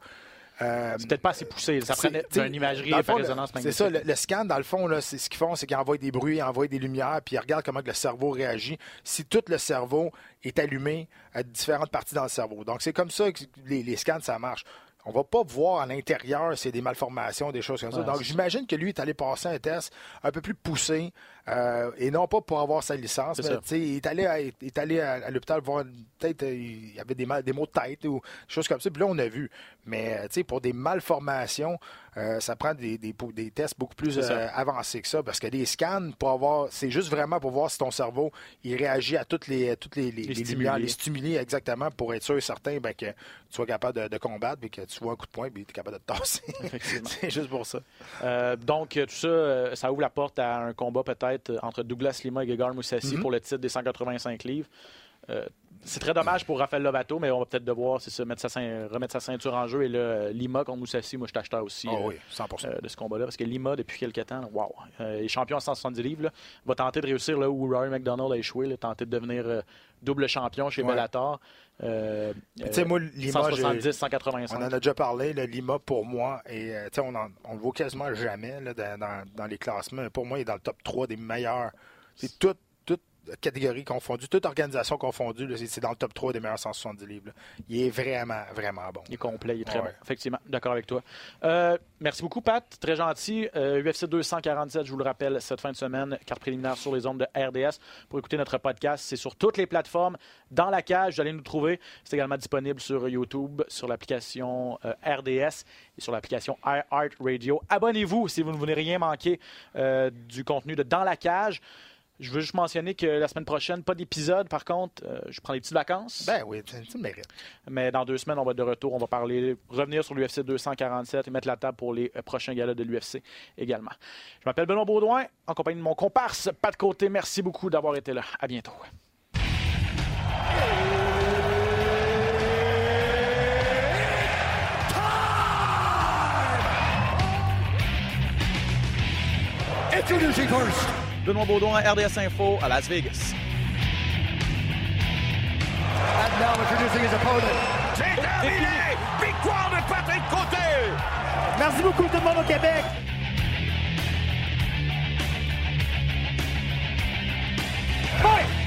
Euh, C'est peut-être pas assez poussé. Ça c'est- prenait une imagerie et résonance C'est magnétique. ça, le, le scan, dans le fond, là, c'est ce qu'ils font, c'est qu'ils envoient des bruits, ils envoient des lumières, puis ils regardent comment le cerveau réagit. Si tout le cerveau est allumé à différentes parties dans le cerveau. Donc, c'est comme ça que les, les scans, ça marche. On va pas voir à l'intérieur s'il y a des malformations, des choses comme ça. Ouais, Donc, c'est j'imagine que lui est allé passer un test un peu plus poussé, euh, et non pas pour avoir sa licence, mais il est allé à, il est allé à, à l'hôpital voir peut-être euh, il y avait des, mal- des maux de tête ou des choses comme ça. Puis là, on a vu. Mais euh, tu sais, pour des malformations, euh, ça prend des, des, des tests beaucoup plus euh, avancés que ça. Parce que des scans, pour avoir, c'est juste vraiment pour voir si ton cerveau il réagit à toutes les, toutes les, les, les stimuli. lumières, les stimuli exactement, pour être sûr et certain ben, que tu sois capable de, de combattre et que tu vois un coup de poing et tu es capable de te tasser. C'est juste pour ça. Donc, tout ça, ça ouvre la porte à un combat peut-être entre Douglas Lima et Gegard Moussassi Mhm. pour le titre des 185 livres. Euh, c'est très dommage pour Rafael Lovato, mais on va peut-être devoir c'est ça, mettre sa cein- remettre sa ceinture en jeu. Et là, euh, Lima contre Moussassi, moi, je t'achetais aussi Ah euh, oui, 100 euh, de ce combat-là. Parce que Lima, depuis quelques temps, là, wow, euh, il est champion à 170 livres. là, va tenter de réussir là où Rory McDonald a échoué, là, tenter de devenir euh, double champion chez Ouais. Bellator. Tu sais, moi, Lima, j'ai- 170, 185. On en a déjà parlé, le Lima, pour moi, et on, on le voit quasiment jamais là, dans, dans- dans les classements. Pour moi, il est dans le top 3 des meilleurs. C'est toute, toute catégorie confondue, toute organisation confondue, c'est dans le top 3 des meilleurs 170 livres. là. Il est vraiment, vraiment bon. Il est complet, il est très Ouais. bon. Effectivement, d'accord avec toi. Euh, merci beaucoup, Pat. Très gentil. Euh, UFC 247, je vous le rappelle, cette fin de semaine, carte préliminaire sur les ondes de RDS. Pour écouter notre podcast, c'est sur toutes les plateformes. Dans la cage, vous allez nous trouver. C'est également disponible sur YouTube, sur l'application euh, RDS et sur l'application iHeartRadio. Abonnez-vous si vous ne voulez rien manquer euh, du contenu de Dans la cage. Je veux juste mentionner que la semaine prochaine, pas d'épisode. Par contre, euh, je prends des petites vacances. Ben oui, tu, mérites. Mais dans deux semaines, on va être de retour. On va parler, revenir sur l'UFC 247 et mettre la table pour les euh, prochains galas de l'UFC également. Je m'appelle Benoît Baudouin, en compagnie de mon comparse, Pat Côté. Merci beaucoup d'avoir été là. À bientôt. Introducing first, Benoît Baudouin, RDS Info, à Las Vegas. And now introducing his opponent. C'est terminé! Victoire de Patrick Côté! Merci beaucoup tout le monde au Québec. Fight!